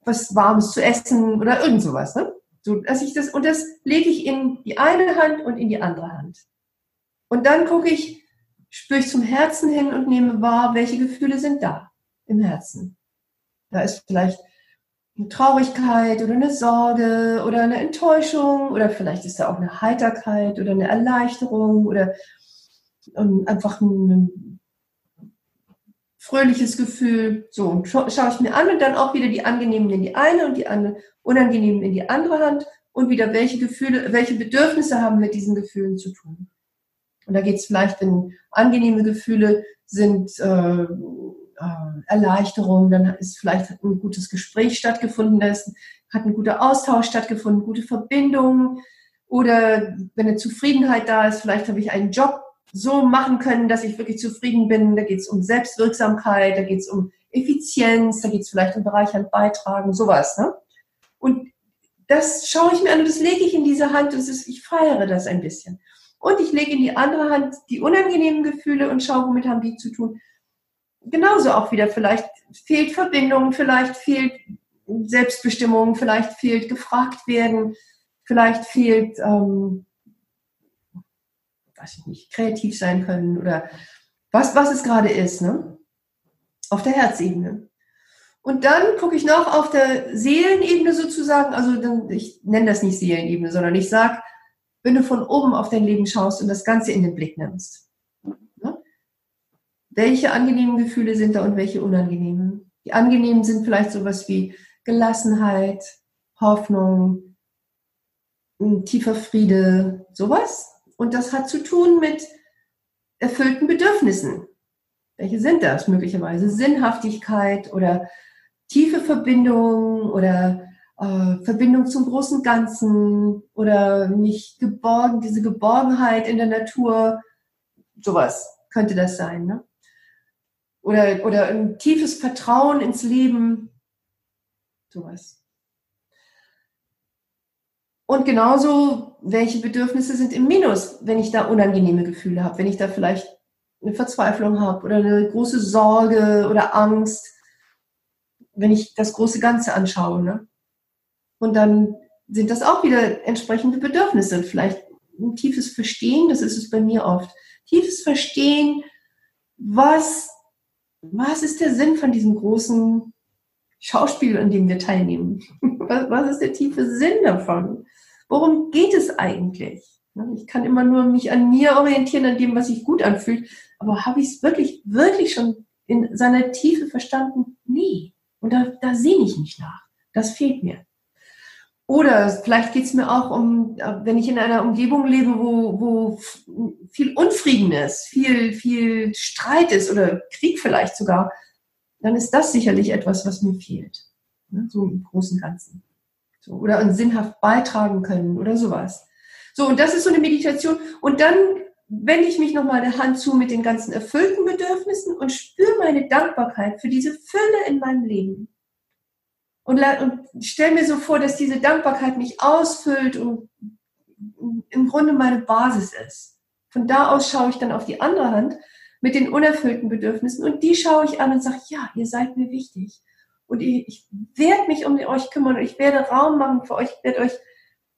was Warmes zu essen oder irgend sowas. Ne? So, dass ich das, und das lege ich in die eine Hand und in die andere Hand. Und dann gucke ich, spüre ich zum Herzen hin und nehme wahr, welche Gefühle sind da im Herzen. Da ist vielleicht eine Traurigkeit oder eine Sorge oder eine Enttäuschung oder vielleicht ist da auch eine Heiterkeit oder eine Erleichterung oder ähm, einfach ein fröhliches Gefühl. So, und scha schaue ich mir an und dann auch wieder die angenehmen in die eine und die unangenehmen in die andere Hand und wieder welche Gefühle, welche Bedürfnisse haben mit diesen Gefühlen zu tun. Und da geht es vielleicht, wenn angenehme Gefühle sind, äh, äh, Erleichterung, dann ist vielleicht ein gutes Gespräch stattgefunden, da hat ein guter Austausch stattgefunden, gute Verbindung oder wenn eine Zufriedenheit da ist, vielleicht habe ich einen Job so machen können, dass ich wirklich zufrieden bin. Da geht es um Selbstwirksamkeit, da geht es um Effizienz, da geht es vielleicht um Bereichern beitragen, sowas. Ne? Und das schaue ich mir an und das lege ich in diese Hand und ist, ich feiere das ein bisschen. Und ich lege in die andere Hand die unangenehmen Gefühle und schaue, womit haben die zu tun genauso auch wieder, vielleicht fehlt Verbindung, vielleicht fehlt Selbstbestimmung, vielleicht fehlt gefragt werden, vielleicht fehlt, ähm, weiß ich nicht, kreativ sein können oder was, was es gerade ist, ne? Auf der Herzebene. Und dann gucke ich noch auf der Seelenebene sozusagen, also ich nenne das nicht Seelenebene, sondern ich sage, wenn du von oben auf dein Leben schaust und das Ganze in den Blick nimmst welche angenehmen Gefühle sind da und welche unangenehmen. Die angenehmen sind vielleicht sowas wie Gelassenheit, Hoffnung, tiefer Friede, sowas. Und das hat zu tun mit erfüllten Bedürfnissen. Welche sind das? Möglicherweise Sinnhaftigkeit oder tiefe Verbindung oder äh, Verbindung zum großen Ganzen oder nicht geborgen, diese Geborgenheit in der Natur. Sowas könnte das sein. Ne? Oder, oder ein tiefes Vertrauen ins Leben, sowas. Und genauso, welche Bedürfnisse sind im Minus, wenn ich da unangenehme Gefühle habe, wenn ich da vielleicht eine Verzweiflung habe oder eine große Sorge oder Angst, wenn ich das große Ganze anschaue. Ne? Und dann sind das auch wieder entsprechende Bedürfnisse. Vielleicht ein tiefes Verstehen, das ist es bei mir oft. Tiefes Verstehen, was, was ist der Sinn von diesem großen Schauspiel, an dem wir teilnehmen? <laughs> Was, was ist der tiefe Sinn davon? Worum geht es eigentlich? Ne, ich kann immer nur mich an mir orientieren, an dem, was sich gut anfühlt. Aber habe ich es wirklich, wirklich schon in seiner Tiefe verstanden? Nee. Und da, da sehne ich mich nach. Das fehlt mir. Oder vielleicht geht es mir auch um, wenn ich in einer Umgebung lebe, wo, wo viel Unfrieden ist, viel, viel Streit ist oder Krieg vielleicht sogar, dann ist das sicherlich etwas, was mir fehlt. Ne? So im Großen und Ganzen. So, oder sinnhaft beitragen können oder sowas. So, und das ist so eine Meditation. Und dann wende ich mich nochmal der Hand zu mit den ganzen erfüllten Bedürfnissen und spüre meine Dankbarkeit für diese Fülle in meinem Leben. Und, und stelle mir so vor, dass diese Dankbarkeit mich ausfüllt und im Grunde meine Basis ist. Von da aus schaue ich dann auf die andere Hand mit den unerfüllten Bedürfnissen und die schaue ich an und sage, ja, ihr seid mir wichtig. Und ich, ich werde mich um euch kümmern und ich werde Raum machen für euch, werde euch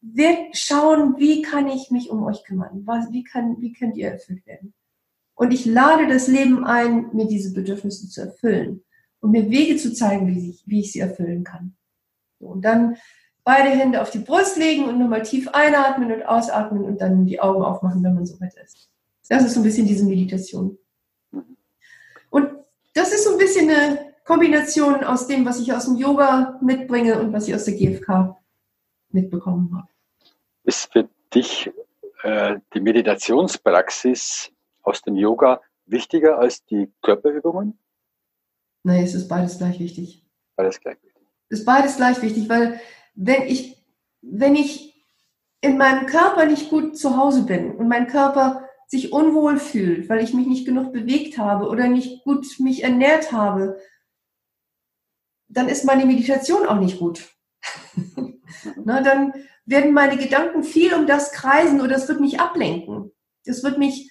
wird schauen, wie kann ich mich um euch kümmern? Was, wie, kann, wie könnt ihr erfüllt werden? Und ich lade das Leben ein, mir diese Bedürfnisse zu erfüllen und mir Wege zu zeigen, wie ich, wie ich sie erfüllen kann. So, und dann beide Hände auf die Brust legen und nochmal tief einatmen und ausatmen und dann die Augen aufmachen, wenn man so weit ist. Das ist so ein bisschen diese Meditation. Und das ist so ein bisschen eine Kombination aus dem, was ich aus dem Yoga mitbringe und was ich aus der GFK mitbekommen habe. Ist für dich äh, die Meditationspraxis aus dem Yoga wichtiger als die Körperübungen? Nein, es ist beides gleich wichtig. Beides gleich wichtig. Es ist beides gleich wichtig, weil wenn ich, wenn ich in meinem Körper nicht gut zu Hause bin und mein Körper sich unwohl fühlt, weil ich mich nicht genug bewegt habe oder nicht gut mich ernährt habe, dann ist meine Meditation auch nicht gut. <laughs> Na, dann werden meine Gedanken viel um das kreisen oder es wird mich ablenken. Es wird mich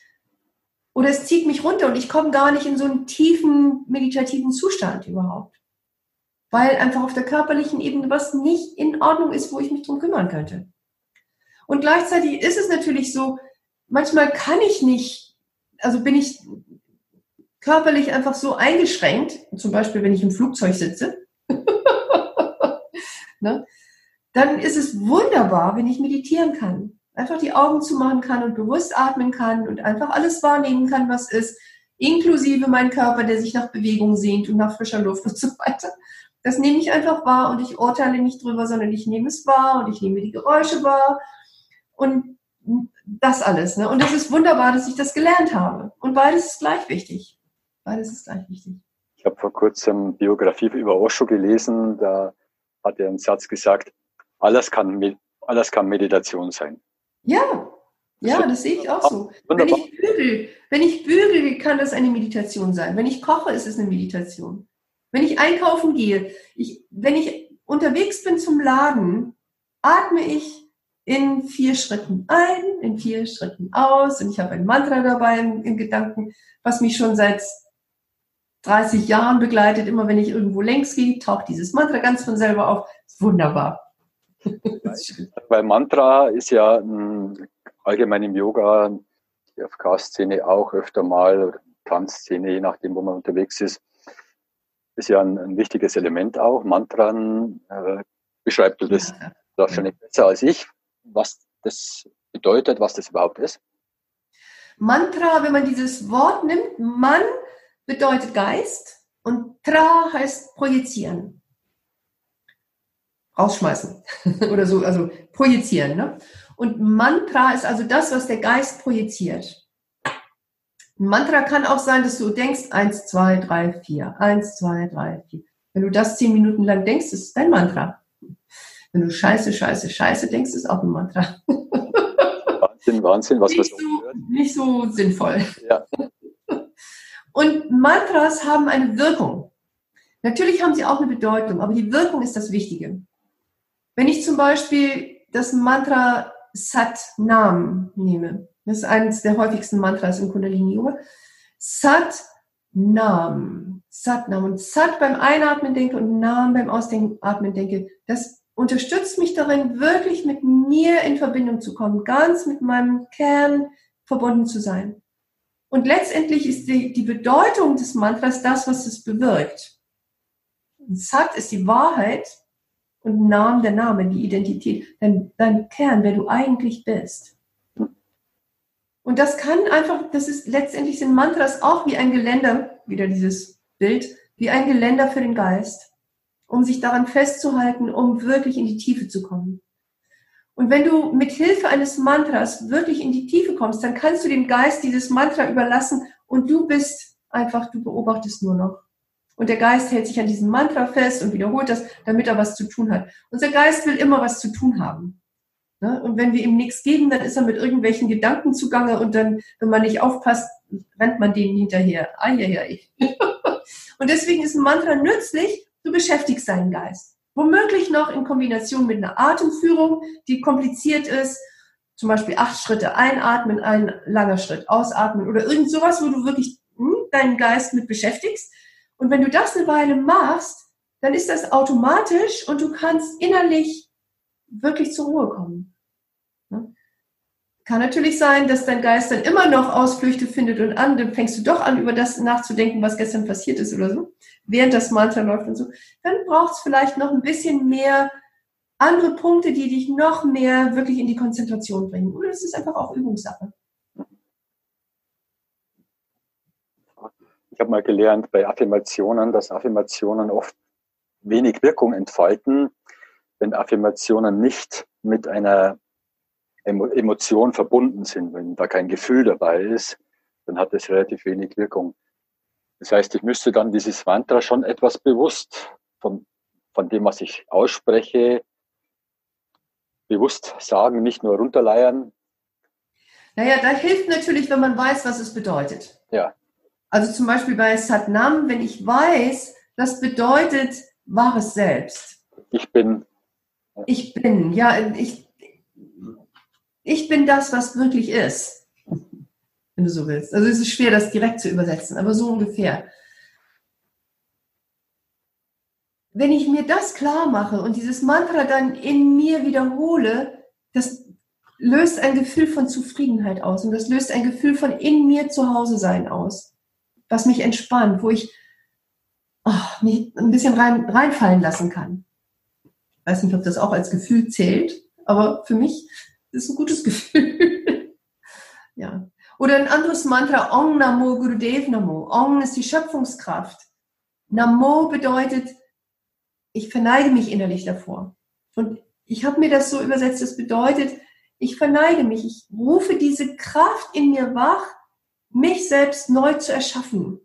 oder es zieht mich runter und ich komme gar nicht in so einen tiefen meditativen Zustand überhaupt. Weil einfach auf der körperlichen Ebene was nicht in Ordnung ist, wo ich mich drum kümmern könnte. Und gleichzeitig ist es natürlich so, manchmal kann ich nicht, also bin ich körperlich einfach so eingeschränkt, zum Beispiel wenn ich im Flugzeug sitze, <laughs> ne? dann ist es wunderbar, wenn ich meditieren kann. Einfach die Augen zumachen kann und bewusst atmen kann und einfach alles wahrnehmen kann, was ist, inklusive mein Körper, der sich nach Bewegung sehnt und nach frischer Luft und so weiter. Das nehme ich einfach wahr und ich urteile nicht drüber, sondern ich nehme es wahr und ich nehme die Geräusche wahr und das alles. Ne? Und das ist wunderbar, dass ich das gelernt habe. Und beides ist gleich wichtig. Beides ist gleich wichtig. Ich habe vor kurzem Biografie über Osho gelesen. Da hat er einen Satz gesagt, alles kann, alles kann Meditation sein. Ja, ja, das sehe ich auch so. Wenn ich bügel, wenn ich bügel, kann das eine Meditation sein. Wenn ich koche, ist es eine Meditation. Wenn ich einkaufen gehe, ich, wenn ich unterwegs bin zum Laden, atme ich in vier Schritten ein, in vier Schritten aus und ich habe ein Mantra dabei in, in Gedanken, was mich schon seit 30 Jahren begleitet. Immer wenn ich irgendwo längs gehe, taucht dieses Mantra ganz von selber auf. Wunderbar. Weil Mantra ist ja allgemein im Yoga, die FK-Szene auch öfter mal, Tanzszene, je nachdem, wo man unterwegs ist, ist ja ein, ein wichtiges Element auch. Mantran, äh, beschreibt du das ja. wahrscheinlich besser als ich, was das bedeutet, was das überhaupt ist? Mantra, wenn man dieses Wort nimmt, Man bedeutet Geist und Tra heißt projizieren rausschmeißen <laughs> oder so, also projizieren. Ne? Und Mantra ist also das, was der Geist projiziert. Ein Mantra kann auch sein, dass du denkst, eins, zwei, drei, vier, eins, zwei, drei, vier. Wenn du das zehn Minuten lang denkst, ist es dein Mantra. Wenn du Scheiße, Scheiße, Scheiße denkst, ist auch ein Mantra. <laughs> Wahnsinn, Wahnsinn, was nicht, so, nicht so sinnvoll. Ja. <laughs> Und Mantras haben eine Wirkung. Natürlich haben sie auch eine Bedeutung, aber die Wirkung ist das Wichtige. Wenn ich zum Beispiel das Mantra Sat Nam nehme, das ist eines der häufigsten Mantras im Kundalini Yoga, Sat Nam. Sat Nam. Und Sat beim Einatmen denke und Nam beim Ausatmen denke. Das unterstützt mich darin, wirklich mit mir in Verbindung zu kommen, ganz mit meinem Kern verbunden zu sein. Und letztendlich ist die, die Bedeutung des Mantras das, was es bewirkt. Sat ist die Wahrheit und Nam der Name, die Identität, dein, dein Kern, wer du eigentlich bist. Und das kann einfach, das ist letztendlich sind Mantras auch wie ein Geländer, wieder dieses Bild, wie ein Geländer für den Geist, um sich daran festzuhalten, um wirklich in die Tiefe zu kommen. Und wenn du mit Hilfe eines Mantras wirklich in die Tiefe kommst, dann kannst du dem Geist dieses Mantra überlassen und du bist einfach, du beobachtest nur noch. Und der Geist hält sich an diesem Mantra fest und wiederholt das, damit er was zu tun hat. Unser Geist will immer was zu tun haben. Ne? Und wenn wir ihm nichts geben, dann ist er mit irgendwelchen Gedanken zugange und dann, wenn man nicht aufpasst, rennt man denen hinterher. Ah, ja, ja, ich. und deswegen ist ein Mantra nützlich, du beschäftigst deinen Geist. Womöglich noch in Kombination mit einer Atemführung, die kompliziert ist, zum Beispiel acht Schritte einatmen, ein langer Schritt ausatmen oder irgend sowas, wo du wirklich hm, deinen Geist mit beschäftigst. Und wenn du das eine Weile machst, dann ist das automatisch und du kannst innerlich wirklich zur Ruhe kommen. Ne? Kann natürlich sein, dass dein Geist dann immer noch Ausflüchte findet und an, dann fängst du doch an, über das nachzudenken, was gestern passiert ist oder so, während das Mantra läuft und so. Dann braucht es vielleicht noch ein bisschen mehr andere Punkte, die dich noch mehr wirklich in die Konzentration bringen. Oder es ist einfach auch Übungssache. Ich habe mal gelernt bei Affirmationen, dass Affirmationen oft wenig Wirkung entfalten, wenn Affirmationen nicht mit einer Emotion verbunden sind. Wenn da kein Gefühl dabei ist, dann hat es relativ wenig Wirkung. Das heißt, ich müsste dann dieses Mantra schon etwas bewusst von, von dem, was ich ausspreche, bewusst sagen, nicht nur runterleiern. Naja, da hilft natürlich, wenn man weiß, was es bedeutet. Ja. Also zum Beispiel bei Satnam, wenn ich weiß, das bedeutet wahres Selbst. Ich bin. Ich bin, ja, ich, ich bin das, was wirklich ist. Wenn du so willst. Also es ist schwer, das direkt zu übersetzen, aber so ungefähr. Wenn ich mir das klar mache und dieses Mantra dann in mir wiederhole, das löst ein Gefühl von Zufriedenheit aus und das löst ein Gefühl von in mir zu Hause sein aus was mich entspannt, wo ich oh, mich ein bisschen rein, reinfallen lassen kann. Ich weiß nicht, ob das auch als Gefühl zählt, aber für mich ist es ein gutes <laughs> Gefühl. ja. Oder ein anderes Mantra, Ong Namo Gurudev Namo. Ong ist die Schöpfungskraft. Namo bedeutet, ich verneige mich innerlich davor. Und ich habe mir das so übersetzt, das bedeutet, ich verneige mich, ich rufe diese Kraft in mir wach, mich selbst neu zu erschaffen.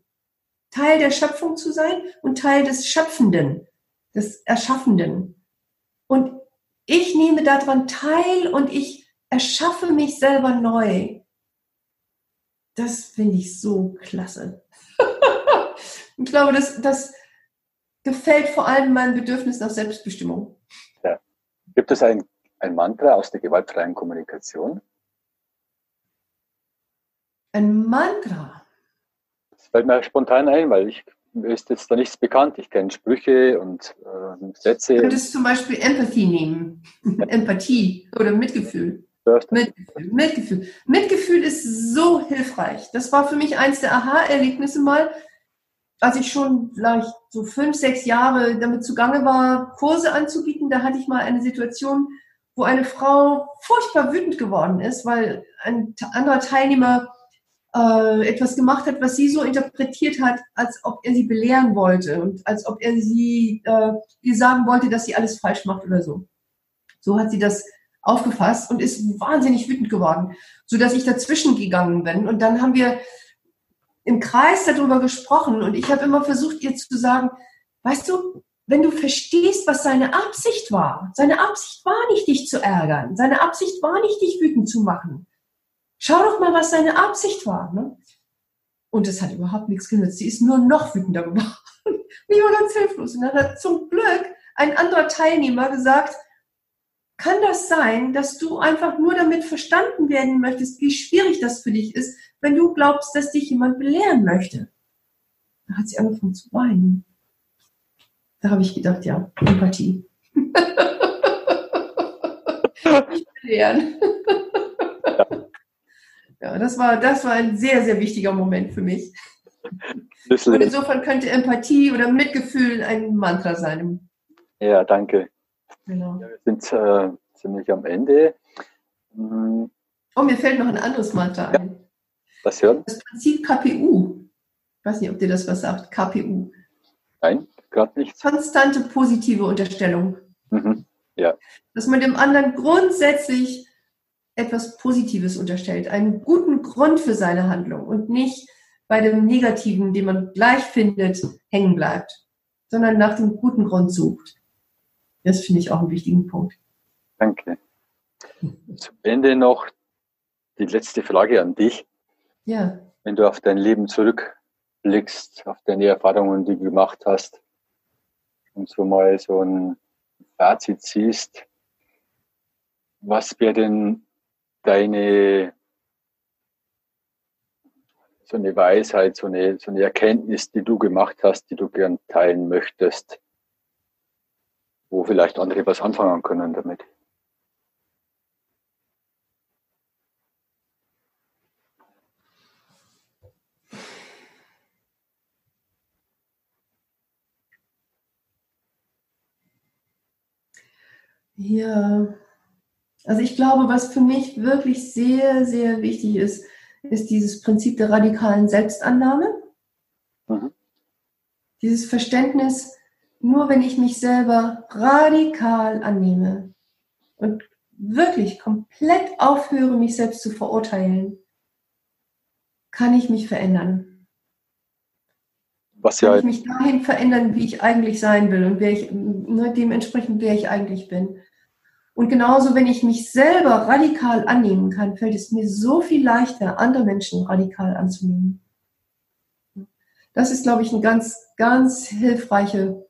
Teil der Schöpfung zu sein und Teil des Schöpfenden, des Erschaffenden. Und ich nehme daran teil und ich erschaffe mich selber neu. Das finde ich so klasse. <laughs> ich glaube, das, das gefällt vor allem meinem Bedürfnis nach Selbstbestimmung. Ja. Gibt es ein, ein Mantra aus der gewaltfreien Kommunikation? Ein Mantra. Das fällt mir spontan ein, weil ich mir ist jetzt da nichts bekannt. Ich kenne Sprüche und äh, Sätze. Du könntest zum Beispiel Empathie nehmen. <laughs> Empathie oder Mitgefühl. Mitgefühl. Mitgefühl. Mitgefühl ist so hilfreich. Das war für mich eins der Aha-Erlebnisse mal, als ich schon vielleicht so fünf, sechs Jahre damit zugange war, Kurse anzubieten. Da hatte ich mal eine Situation, wo eine Frau furchtbar wütend geworden ist, weil ein anderer Teilnehmer äh, etwas gemacht hat, was sie so interpretiert hat, als ob er sie belehren wollte und als ob er sie äh, ihr sagen wollte, dass sie alles falsch macht oder so. So hat sie das aufgefasst und ist wahnsinnig wütend geworden, so dass ich dazwischen gegangen bin und dann haben wir im Kreis darüber gesprochen und ich habe immer versucht, ihr zu sagen, weißt du, wenn du verstehst, was seine Absicht war, seine Absicht war nicht, dich zu ärgern, seine Absicht war nicht, dich wütend zu machen. Schau doch mal, was seine Absicht war. Ne? Und es hat überhaupt nichts genützt. Sie ist nur noch wütender geworden. ich war ganz hilflos. Und dann hat zum Glück ein anderer Teilnehmer gesagt, kann das sein, dass du einfach nur damit verstanden werden möchtest, wie schwierig das für dich ist, wenn du glaubst, dass dich jemand belehren möchte? Da hat sie angefangen zu weinen. Da habe ich gedacht, ja, Empathie. <laughs> Nicht belehren. <laughs> ja, das war, das war ein sehr, sehr wichtiger Moment für mich. Und insofern könnte Empathie oder Mitgefühl ein Mantra sein. Ja, danke. Genau. Ja, wir sind äh, ziemlich am Ende. Hm. Oh, mir fällt noch ein anderes Mantra ein. Ja. Was hören? Das Prinzip KPU. Ich weiß nicht, ob dir das was sagt. KPU. Nein, gerade nicht. Konstante positive Unterstellung. Mhm. Ja. Dass man dem anderen grundsätzlich etwas Positives unterstellt, einen guten Grund für seine Handlung und nicht bei dem Negativen, den man gleich findet, hängen bleibt, sondern nach dem guten Grund sucht. Das finde ich auch einen wichtigen Punkt. Danke. Zum Ende noch die letzte Frage an dich. Ja. Wenn du auf dein Leben zurückblickst, auf deine Erfahrungen, die du gemacht hast, und so mal so ein Fazit ziehst, was wäre denn deine so eine Weisheit, so eine, so eine Erkenntnis, die du gemacht hast, die du gern teilen möchtest, wo vielleicht andere was anfangen können damit? Ja, also ich glaube, was für mich wirklich sehr, sehr wichtig ist, ist dieses Prinzip der radikalen Selbstannahme. Mhm. Dieses Verständnis, nur wenn ich mich selber radikal annehme und wirklich komplett aufhöre, mich selbst zu verurteilen, kann ich mich verändern. Was ja kann ich mich dahin verändern, wie ich eigentlich sein will und wer ich, ne, dementsprechend, wer ich eigentlich bin. Und genauso, wenn ich mich selber radikal annehmen kann, fällt es mir so viel leichter, andere Menschen radikal anzunehmen. Das ist, glaube ich, eine ganz, ganz hilfreiche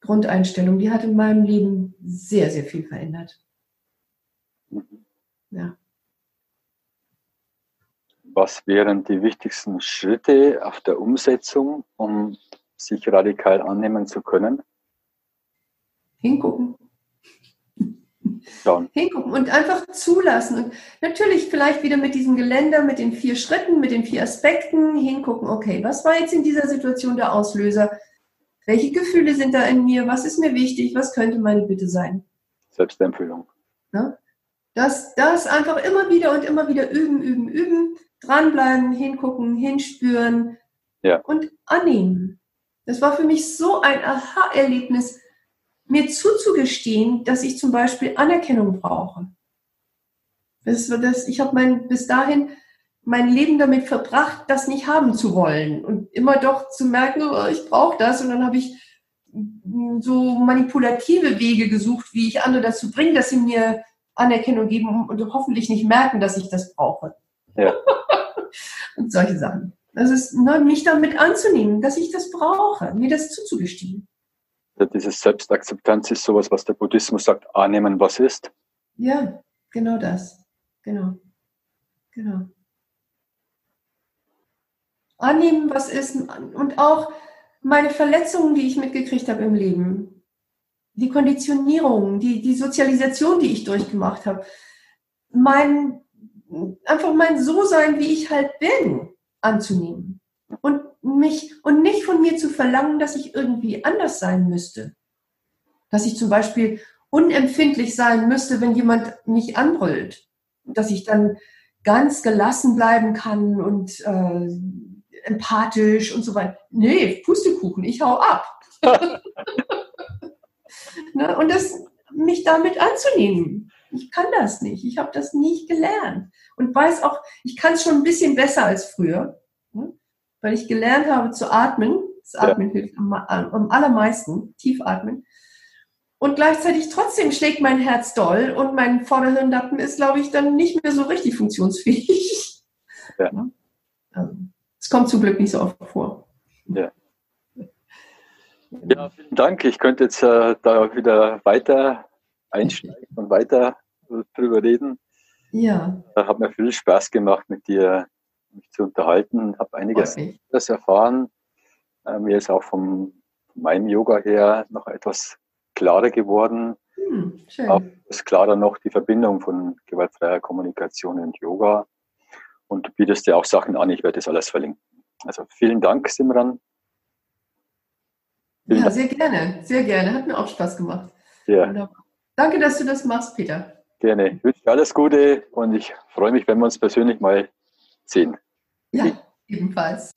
Grundeinstellung. Die hat in meinem Leben sehr, sehr viel verändert. Ja. Was wären die wichtigsten Schritte auf der Umsetzung, um sich radikal annehmen zu können? Hingucken schauen. Hingucken und einfach zulassen. Und natürlich vielleicht wieder mit diesem Geländer, mit den vier Schritten, mit den vier Aspekten hingucken, okay, was war jetzt in dieser Situation der Auslöser? Welche Gefühle sind da in mir? Was ist mir wichtig? Was könnte meine Bitte sein? Selbstempfehlung. Ja? Das, das einfach immer wieder und immer wieder üben, üben, üben, dranbleiben, hingucken, hinspüren ja. und annehmen. Das war für mich so ein Aha-Erlebnis, mir zuzugestehen, dass ich zum Beispiel Anerkennung brauche. Das, das, ich habe mein, bis dahin mein Leben damit verbracht, das nicht haben zu wollen und immer doch zu merken, oh, ich brauche das und dann habe ich so manipulative Wege gesucht, wie ich andere dazu bringe, dass sie mir Anerkennung geben und hoffentlich nicht merken, dass ich das brauche. Ja. <laughs> und solche Sachen. Das ist, ne, mich damit anzunehmen, dass ich das brauche, mir das zuzugestehen. Diese Selbstakzeptanz ist sowas, was der Buddhismus sagt, annehmen, was ist. Ja, genau das. Genau. Genau. Annehmen, was ist und auch meine Verletzungen, die ich mitgekriegt habe im Leben, die Konditionierung, die, die Sozialisation, die ich durchgemacht habe, mein, einfach mein So-Sein, wie ich halt bin, anzunehmen. Und mich und nicht von mir zu verlangen, dass ich irgendwie anders sein müsste. Dass ich zum Beispiel unempfindlich sein müsste, wenn jemand mich anbrüllt. Dass ich dann ganz gelassen bleiben kann und äh, empathisch und so weiter. Nee, Pustekuchen, ich hau ab. <laughs> ne? Und das, mich damit anzunehmen. Ich kann das nicht. Ich habe das nicht gelernt. Und weiß auch, ich kann es schon ein bisschen besser als früher. Ne? Weil ich gelernt habe zu atmen. Das Atmen ja. hilft am, am allermeisten, tief atmen. Und gleichzeitig trotzdem schlägt mein Herz doll und mein Vorderhirnlappen ist, glaube ich, dann nicht mehr so richtig funktionsfähig. Ja. Also, es kommt zum Glück nicht so oft vor. Ja. Ja, vielen Dank. Ich könnte jetzt äh, da wieder weiter einsteigen und weiter drüber reden. Ja. Da hat mir viel Spaß gemacht, mit dir mich zu unterhalten. Habe einiges erfahren. Äh, mir ist auch von meinem Yoga her noch etwas klarer geworden. Hm, schön. Auch ist klarer noch die Verbindung von gewaltfreier Kommunikation und Yoga. Und du bietest dir auch Sachen an, ich werde das alles verlinken. Also vielen Dank, Simran. Vielen ja, Dank. sehr gerne, sehr gerne. Hat mir auch Spaß gemacht. Ja. Danke, dass du das machst, Peter. Gerne. Ich wünsche dir alles Gute und ich freue mich, wenn wir uns persönlich mal sehen. Ja, ebenfalls.